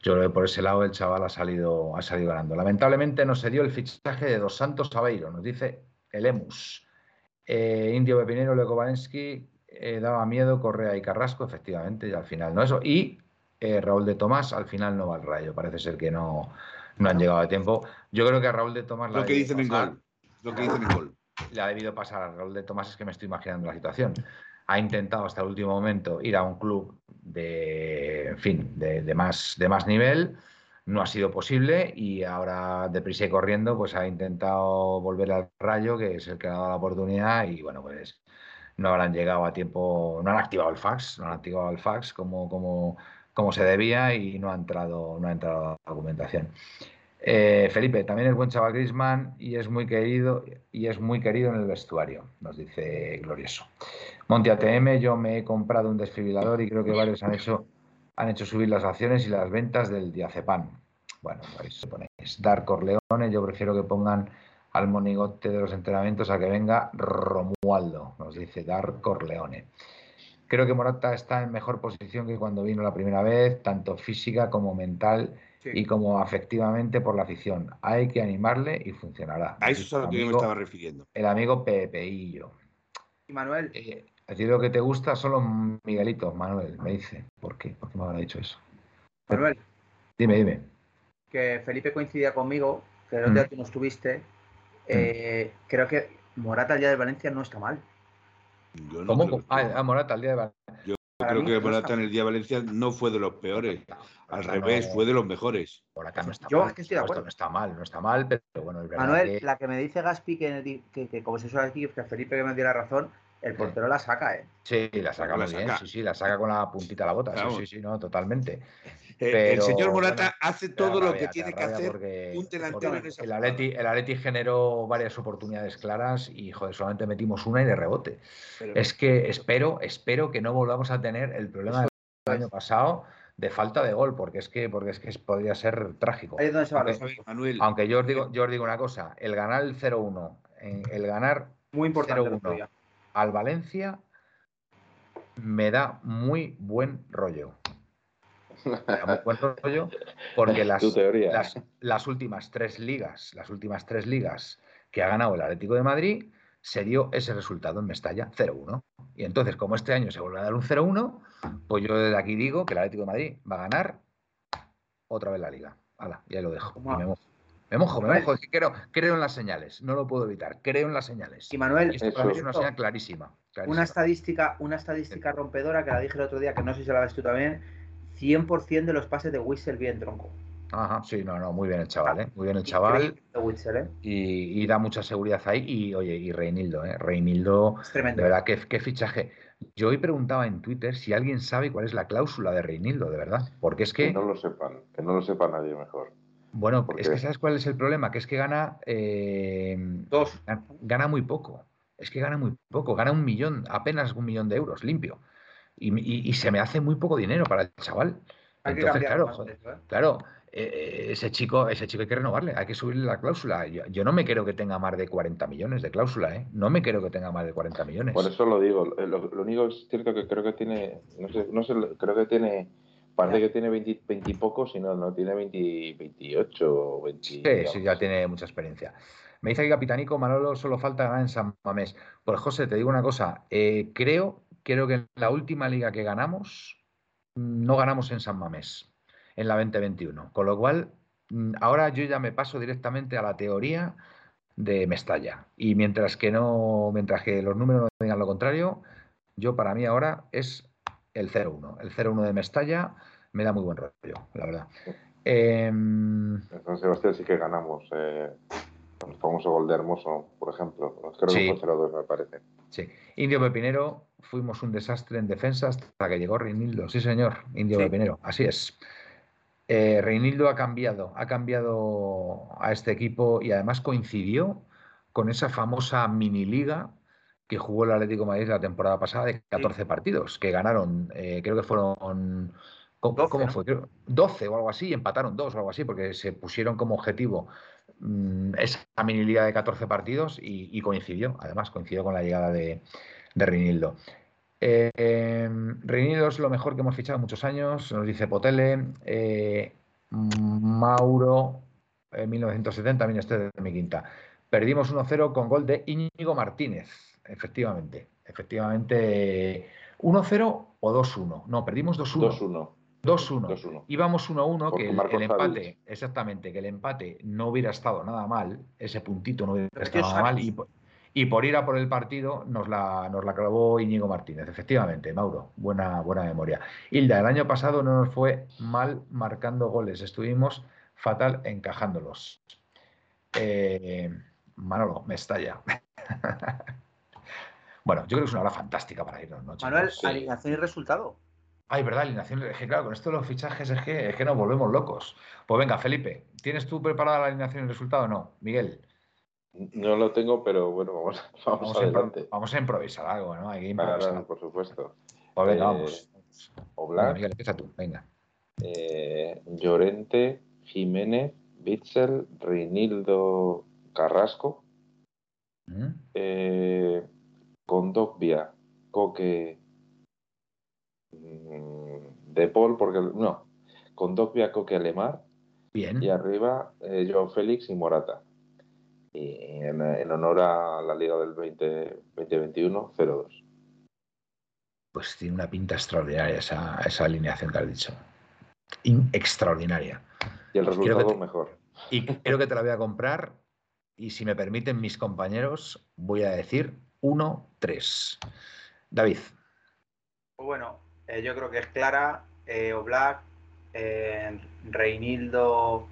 yo creo que por ese lado el chaval ha salido, ha salido ganando. Lamentablemente no se dio el fichaje de Dos Santos Aveiro, nos dice el Emus. Eh, Indio Pepinero, Leco Valensky, eh, daba miedo Correa y Carrasco, efectivamente, y al final no eso. Y eh, Raúl de Tomás al final no va al rayo, parece ser que no, no han llegado a tiempo. Yo creo que a Raúl de Tomás la lo que pasar- gol. Lo que dicen en gol. Le ha debido pasar a Raúl de Tomás, es que me estoy imaginando la situación. Ha intentado hasta el último momento ir a un club de, en fin, de, más, de más nivel, no ha sido posible y ahora deprisa y corriendo pues ha intentado volver al Rayo, que es el que ha dado la oportunidad y bueno, pues no habrán llegado a tiempo, no han activado el fax, no han activado el fax como, como, como se debía y no ha entrado, no ha entrado la documentación. Eh, Felipe, también es buen chaval Grisman y es muy querido y es muy querido en el vestuario, nos dice Glorioso. Monti ATM, yo me he comprado un desfibrilador y creo que varios han hecho, han hecho subir las acciones y las ventas del diazepam. Bueno, pues ponéis Dar Corleone, yo prefiero que pongan al monigote de los entrenamientos a que venga Romualdo, nos dice Dar Corleone. Creo que Morata está en mejor posición que cuando vino la primera vez, tanto física como mental Sí. y como afectivamente por la afición. Hay que animarle y funcionará. A eso es a lo que yo me estaba refiriendo. El amigo Pepeillo. Y Manuel, Eh, a ti lo que te gusta son los Miguelitos, Manuel, me dice. ¿Por qué? ¿Por qué me habrá dicho eso? Manuel, Dime, dime. que Felipe coincidía conmigo, que el Mm. otro día tú no estuviste. eh, Creo que Morata el día de Valencia no está mal. Yo no ¿Cómo? Ah, ah, Morata, el día de Val- yo para creo que Morata está en el día de Valencia no fue de los peores. Al revés, no- fue de los mejores. Morata no está Yo mal. es que estoy de acuerdo. No está mal, no está mal, pero bueno, es verdad Manuel, que- la que me dice Gaspi que, que, que como se suele aquí, que Felipe que me dio la razón, el portero la saca, ¿eh? Sí, la saca La muy bien, sí, sí, la saca con la puntita de la bota, sí, sí, sí, no, totalmente. Eh, el señor Morata bueno, hace todo lo que tiene que hacer porque- un delantero en esa el. Atleti, el Atleti generó varias oportunidades claras y joder, solamente metimos una y de rebote. Pero- Es que espero, espero que no volvamos a tener el problema del año pasado de falta de gol, porque es que, porque es que podría ser trágico. Ahí es donde se va Aunque- Manuel, yo os digo, yo os digo una cosa, el ganar el 0-1, en- el ganar Muy importante el 0-1 otro día. al Valencia me da muy buen rollo. (laughs) porque las, las, las últimas tres ligas, las últimas tres ligas que ha ganado el Atlético de Madrid, se dio ese resultado en Mestalla, 0-1. Y entonces, como este año se vuelve a dar un 0-1, pues yo desde aquí digo que el Atlético de Madrid va a ganar otra vez la liga. Hala, ya lo dejo. Y me mojo. Me mojo, me mojo. Es que creo, creo en las señales, no lo puedo evitar. Creo en las señales. Y Manuel, Y esto para mí es una señal clarísima. clarísima. una estadística, una estadística rompedora que la dije el otro día, que no sé si la ves tú también, 100% de los pases de Whistle bien tronco. Ajá, sí, no, no, muy bien el chaval, ¿eh? Muy bien el chaval. Increíble de Whistle, ¿eh? Y, y da mucha seguridad ahí. Y oye, y Reinildo, ¿eh? Reinildo, Es de verdad, qué, qué fichaje. Yo hoy preguntaba en Twitter si alguien sabe cuál es la cláusula de Reinildo, de verdad. Porque es Que que, no lo sepan, que no lo sepa nadie mejor. bueno, ¿por es que? ¿sabes cuál es el problema? Que es que gana, eh, Dos. gan- gana muy poco. Es que gana muy poco. Gana un millón, apenas un millón de euros, limpio. Y, y- y se me hace muy poco dinero para el chaval. Hay Entonces, claro, joder, ¿eh? Claro, eh, ese chico, ese chico hay que renovarle, hay que subirle la cláusula. Yo, yo no me creo que tenga más de 40 millones de cláusula, ¿eh? No me creo que tenga más de 40 millones. Por eso lo digo. eh, Lo, lo único es cierto que creo que tiene, no sé, no sé, creo que tiene, parece que tiene 20, 20 y poco, sino no tiene 20, 28 o 20. Sí, digamos. sí, ya tiene mucha experiencia. Me dice aquí Capitanico, Manolo, solo falta ganar en San Mamés. Pues José, te digo una cosa, eh, creo, creo que la última liga que ganamos, no ganamos en San Mamés, en la 2021. Con lo cual, mm, ahora yo ya me paso directamente a la teoría de Mestalla. Y mientras que no, mientras que los números no digan lo contrario, yo para mí ahora es el 0-1. El 0-1 de Mestalla me da muy buen rollo, la verdad. En San Sebastián sí que ganamos. eh, el famoso gol de Hermoso, por ejemplo. Creo Sí. que fue 0-2, me parece. Sí. Indio Pepinero, fuimos un desastre en defensa hasta que llegó Reinildo. Sí, señor, Indio Sí. Pepinero, así es. Eh, Reinildo ha cambiado, ha cambiado a este equipo y además coincidió con esa famosa mini liga que jugó el Atlético de Madrid la temporada pasada de 14 partidos, que ganaron, eh, creo que fueron, ¿cómo, 12, cómo ¿no? fue? Creo- 12 o algo así, y empataron dos o algo así, porque se pusieron como objetivo mm, esa mini liga de 14 partidos y, coincidió, además coincidió con la llegada de, de Reinildo. Reinildo es lo mejor que hemos fichado en muchos años, nos dice Potele. Eh, Mauro, en 1970, también este es de mi quinta. Perdimos 1-0 con gol de Íñigo Martínez, efectivamente. Efectivamente, 1-0 o 2-1. No, perdimos 2-1. 2-1. 2-1. 2-1. Íbamos 1-1, Porque que el, empate, exactamente, que el empate no hubiera estado nada mal, ese puntito no hubiera Pero estado nada mal, y, por- y por ir a por el partido nos la, nos la clavó Íñigo Martínez, efectivamente, Mauro, buena, buena memoria. Hilda, el año pasado no nos fue mal marcando goles, estuvimos fatal encajándolos. Eh, Manolo, me estalla. (laughs) bueno, yo creo que es una hora fantástica para irnos, ¿no? Manuel, sí. alineación y resultado. Ay, verdad, alineación. Es que claro, con esto de los fichajes es que, es que nos volvemos locos. Pues venga, Felipe, ¿tienes tú preparada la alineación y el resultado o no? Miguel, No lo tengo, pero bueno, vamos, (laughs) vamos, vamos, a, adelante. vamos a improvisar algo, ¿no? Hay que improvisar. por supuesto. Pues venga, Eh, vamos. Venga, Oblak, Miguel, empieza tú, venga. eh, Llorente, Jiménez, Bitzel, Reinildo Carrasco, ¿Mm? eh, Condogbia, Coque, De Paul, porque no, Condogbia, Coque, Alemar, Bien. y arriba eh, Joao Félix y Morata. Y en, en honor a la Liga del 20, 2021, 0-2. Pues tiene una pinta extraordinaria esa, esa alineación que has dicho. In- extraordinaria. Y el que resultado te- mejor. Y (laughs) creo que te la voy a comprar. Y si me permiten mis compañeros, voy a decir 1-3. David. Pues bueno, eh, yo creo que es clara. Eh, Oblak, eh, Reinildo,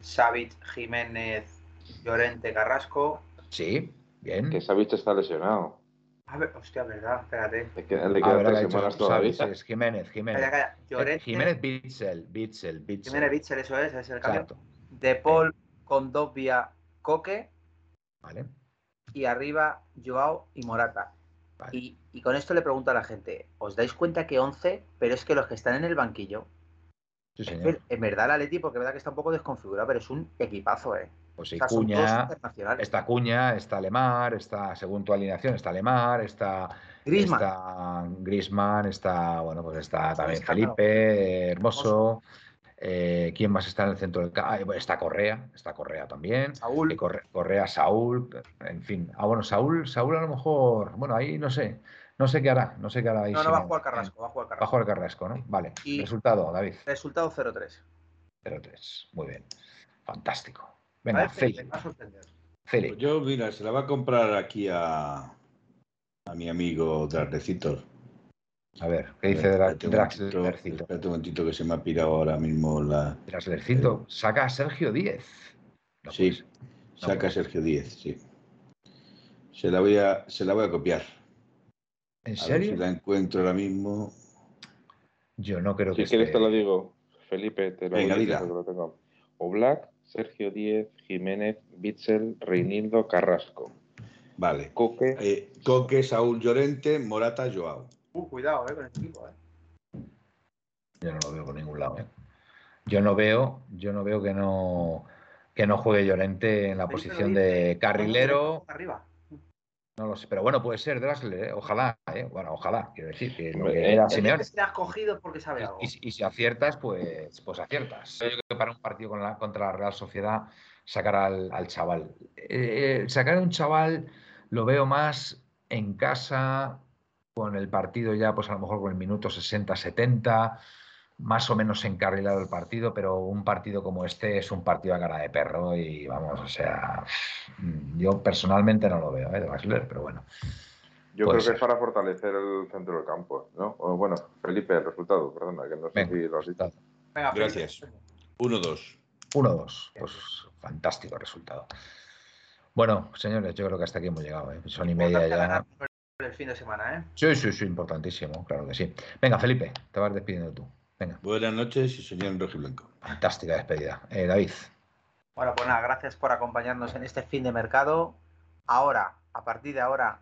Savic, Jiménez, Llorente, Carrasco. Sí, bien. Que Savic está lesionado. A ver, hostia, verdad, espérate. Le le quedan ver, tres semanas todavía. es Jiménez, Jiménez. Calla, calla. Eh, Llorente, Jiménez Bitzel, Bitzel, Bitzel. Jiménez Bitzel, eso es, ese es el cambio. Exacto. De Paul, Condovia, Coque Vale. y arriba Joao y Morata. Vale. Y, y con esto le pregunto a la gente, ¿os dais cuenta que 11? Pero es que los que están en el banquillo, Sí, señor. en verdad el Atleti, porque es verdad que está un poco desconfigurado, pero es un equipazo, ¿eh? Pues sí, O sea, Cuña, está Cuña, está Lemar, está, según tu alineación, está Lemar, está Griezmann. está Griezmann, está, bueno, pues está también. Felipe, Hermoso. Eh, ¿Quién más está en el centro del campo? Está Correa, está Correa también. Saúl. eh, Corre- Correa, Saúl, en fin. Ah, bueno, Saúl, Saúl a lo mejor, bueno, ahí no sé, no sé qué hará, no sé qué hará ahí. No, no va a jugar Carrasco, va a jugar Va a Carrasco. jugar Carrasco, ¿no? Vale. Y- Resultado, David. Resultado 0-3. 0-3. Muy bien. Fantástico. Venga, Felipe. Pues yo, mira, se la va a comprar aquí a, a mi amigo Draclecitor. A ver, ¿qué dice Draxlercito? espérate un momentito que se me ha pirado ahora mismo la... Draxlercito saca a Sergio Díez. No Sí, puede ser. saca puede Sergio Díez, sí. Se la voy a, se la voy a copiar. ¿En A ver serio? si la encuentro ahora mismo. Yo no creo Si que quieres esté- te lo digo, Felipe, te lo Venga, voy a decir tengo. Oblak, Sergio Díez, Jiménez, Bitzel, Reinildo, Carrasco, Vale. Coque, Eh, Coque, Saúl Llorente, Morata, Joao. Uh, cuidado, eh, con el equipo, eh. Yo no lo veo por ningún lado. ¿eh? Yo no veo, yo no veo que no que no juegue Llorente en la posición de carrilero. Arriba. No lo sé, pero bueno, puede ser Draxler, ¿eh? ojalá, ¿eh? bueno, ojalá, quiero decir, que lo que era Simeone. Si has cogido porque sabe algo. Y, y- y si aciertas, pues, pues aciertas. Yo creo que para un partido con la- contra la Real Sociedad, sacar al, al chaval. Eh, sacar a un chaval lo veo más en casa, con el partido ya, pues a lo mejor con el minuto 60, 70, más o menos encarrilado el partido, pero un partido como este es un partido a cara de perro y vamos, o sea, yo personalmente no lo veo, ¿eh? Draxler, pero bueno. Yo creo que es para fortalecer el centro del campo, ¿no? O, bueno, Felipe, el resultado, perdona, que no sé Venga, si lo has dicho. Venga, Felipe. Gracias. 1-2. 1-2. Pues fantástico resultado. Bueno, señores, yo creo que hasta aquí hemos llegado. ¿eh? Son y media ya. El fin de semana, ¿eh? Sí, sí, sí, importantísimo, claro que sí. Venga, Felipe, te vas despidiendo tú. Venga, Buenas noches y y blanco. fantástica despedida. Eh, David, Bueno, pues nada, gracias por acompañarnos en este fin de mercado. Ahora, a partir de ahora,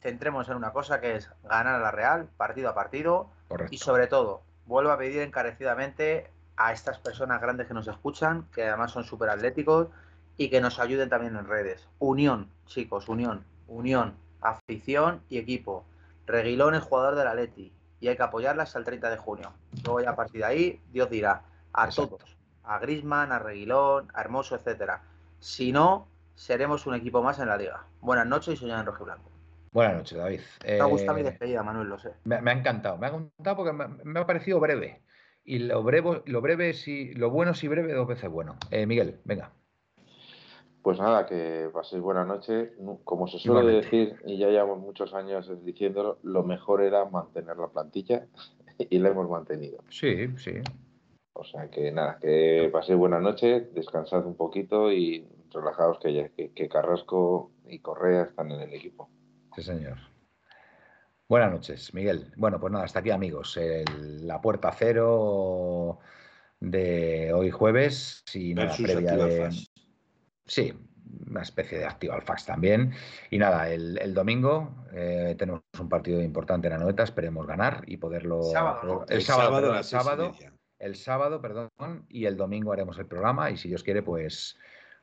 centremos en una cosa que es ganar a la Real, partido a partido, correcto. y sobre todo, vuelvo a pedir encarecidamente a estas personas grandes que nos escuchan, que además son súper atléticos, y que nos ayuden también en redes. Unión, chicos, unión, unión, afición y equipo. Reguilón es jugador del Atleti y hay que apoyarla hasta el 30 de junio. Luego ya a partir de ahí, Dios dirá a Exacto. todos, a Grisman, a Reguilón, a Hermoso, etcétera. Si no, seremos un equipo más en la liga. Buenas noches y soñad en rojo blanco. Buenas noches, David. Me ha gustado mi Eh, despedida, Manuel, lo sé. me, me ha encantado, me ha encantado porque me, me ha parecido breve. Y lo breve, lo breve si, lo bueno si breve, dos veces bueno. Eh, Miguel, venga. Pues nada, que paséis buena noche. Como se suele Igualmente. decir, y ya llevamos muchos años diciéndolo, lo mejor era mantener la plantilla (laughs) y la hemos mantenido. Sí, sí. O sea que nada, que paséis buena noche, descansad un poquito y relajaos que, ya, que, que Carrasco y Correa están en el equipo. Sí, señor. Buenas noches, Miguel. Bueno, pues nada, hasta aquí, amigos. El- la puerta cero de hoy jueves y nada, previa de. Sí, una especie de Activa Fax también. Y nada, el, el domingo eh, tenemos un partido importante en Anoeta, esperemos ganar y poderlo. Sábado, ¿no? El, sábado, perdón, el sábado, el sábado, perdón, y el domingo haremos el programa y si Dios quiere, pues,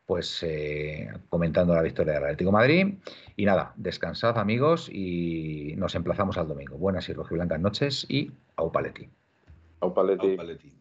pues eh, comentando la victoria del Atlético de Madrid. Y nada, descansad amigos y nos emplazamos al domingo. Buenas y rojiblancas noches y au paleti. Au Paletti. Au, Paletti.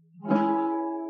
Thank you.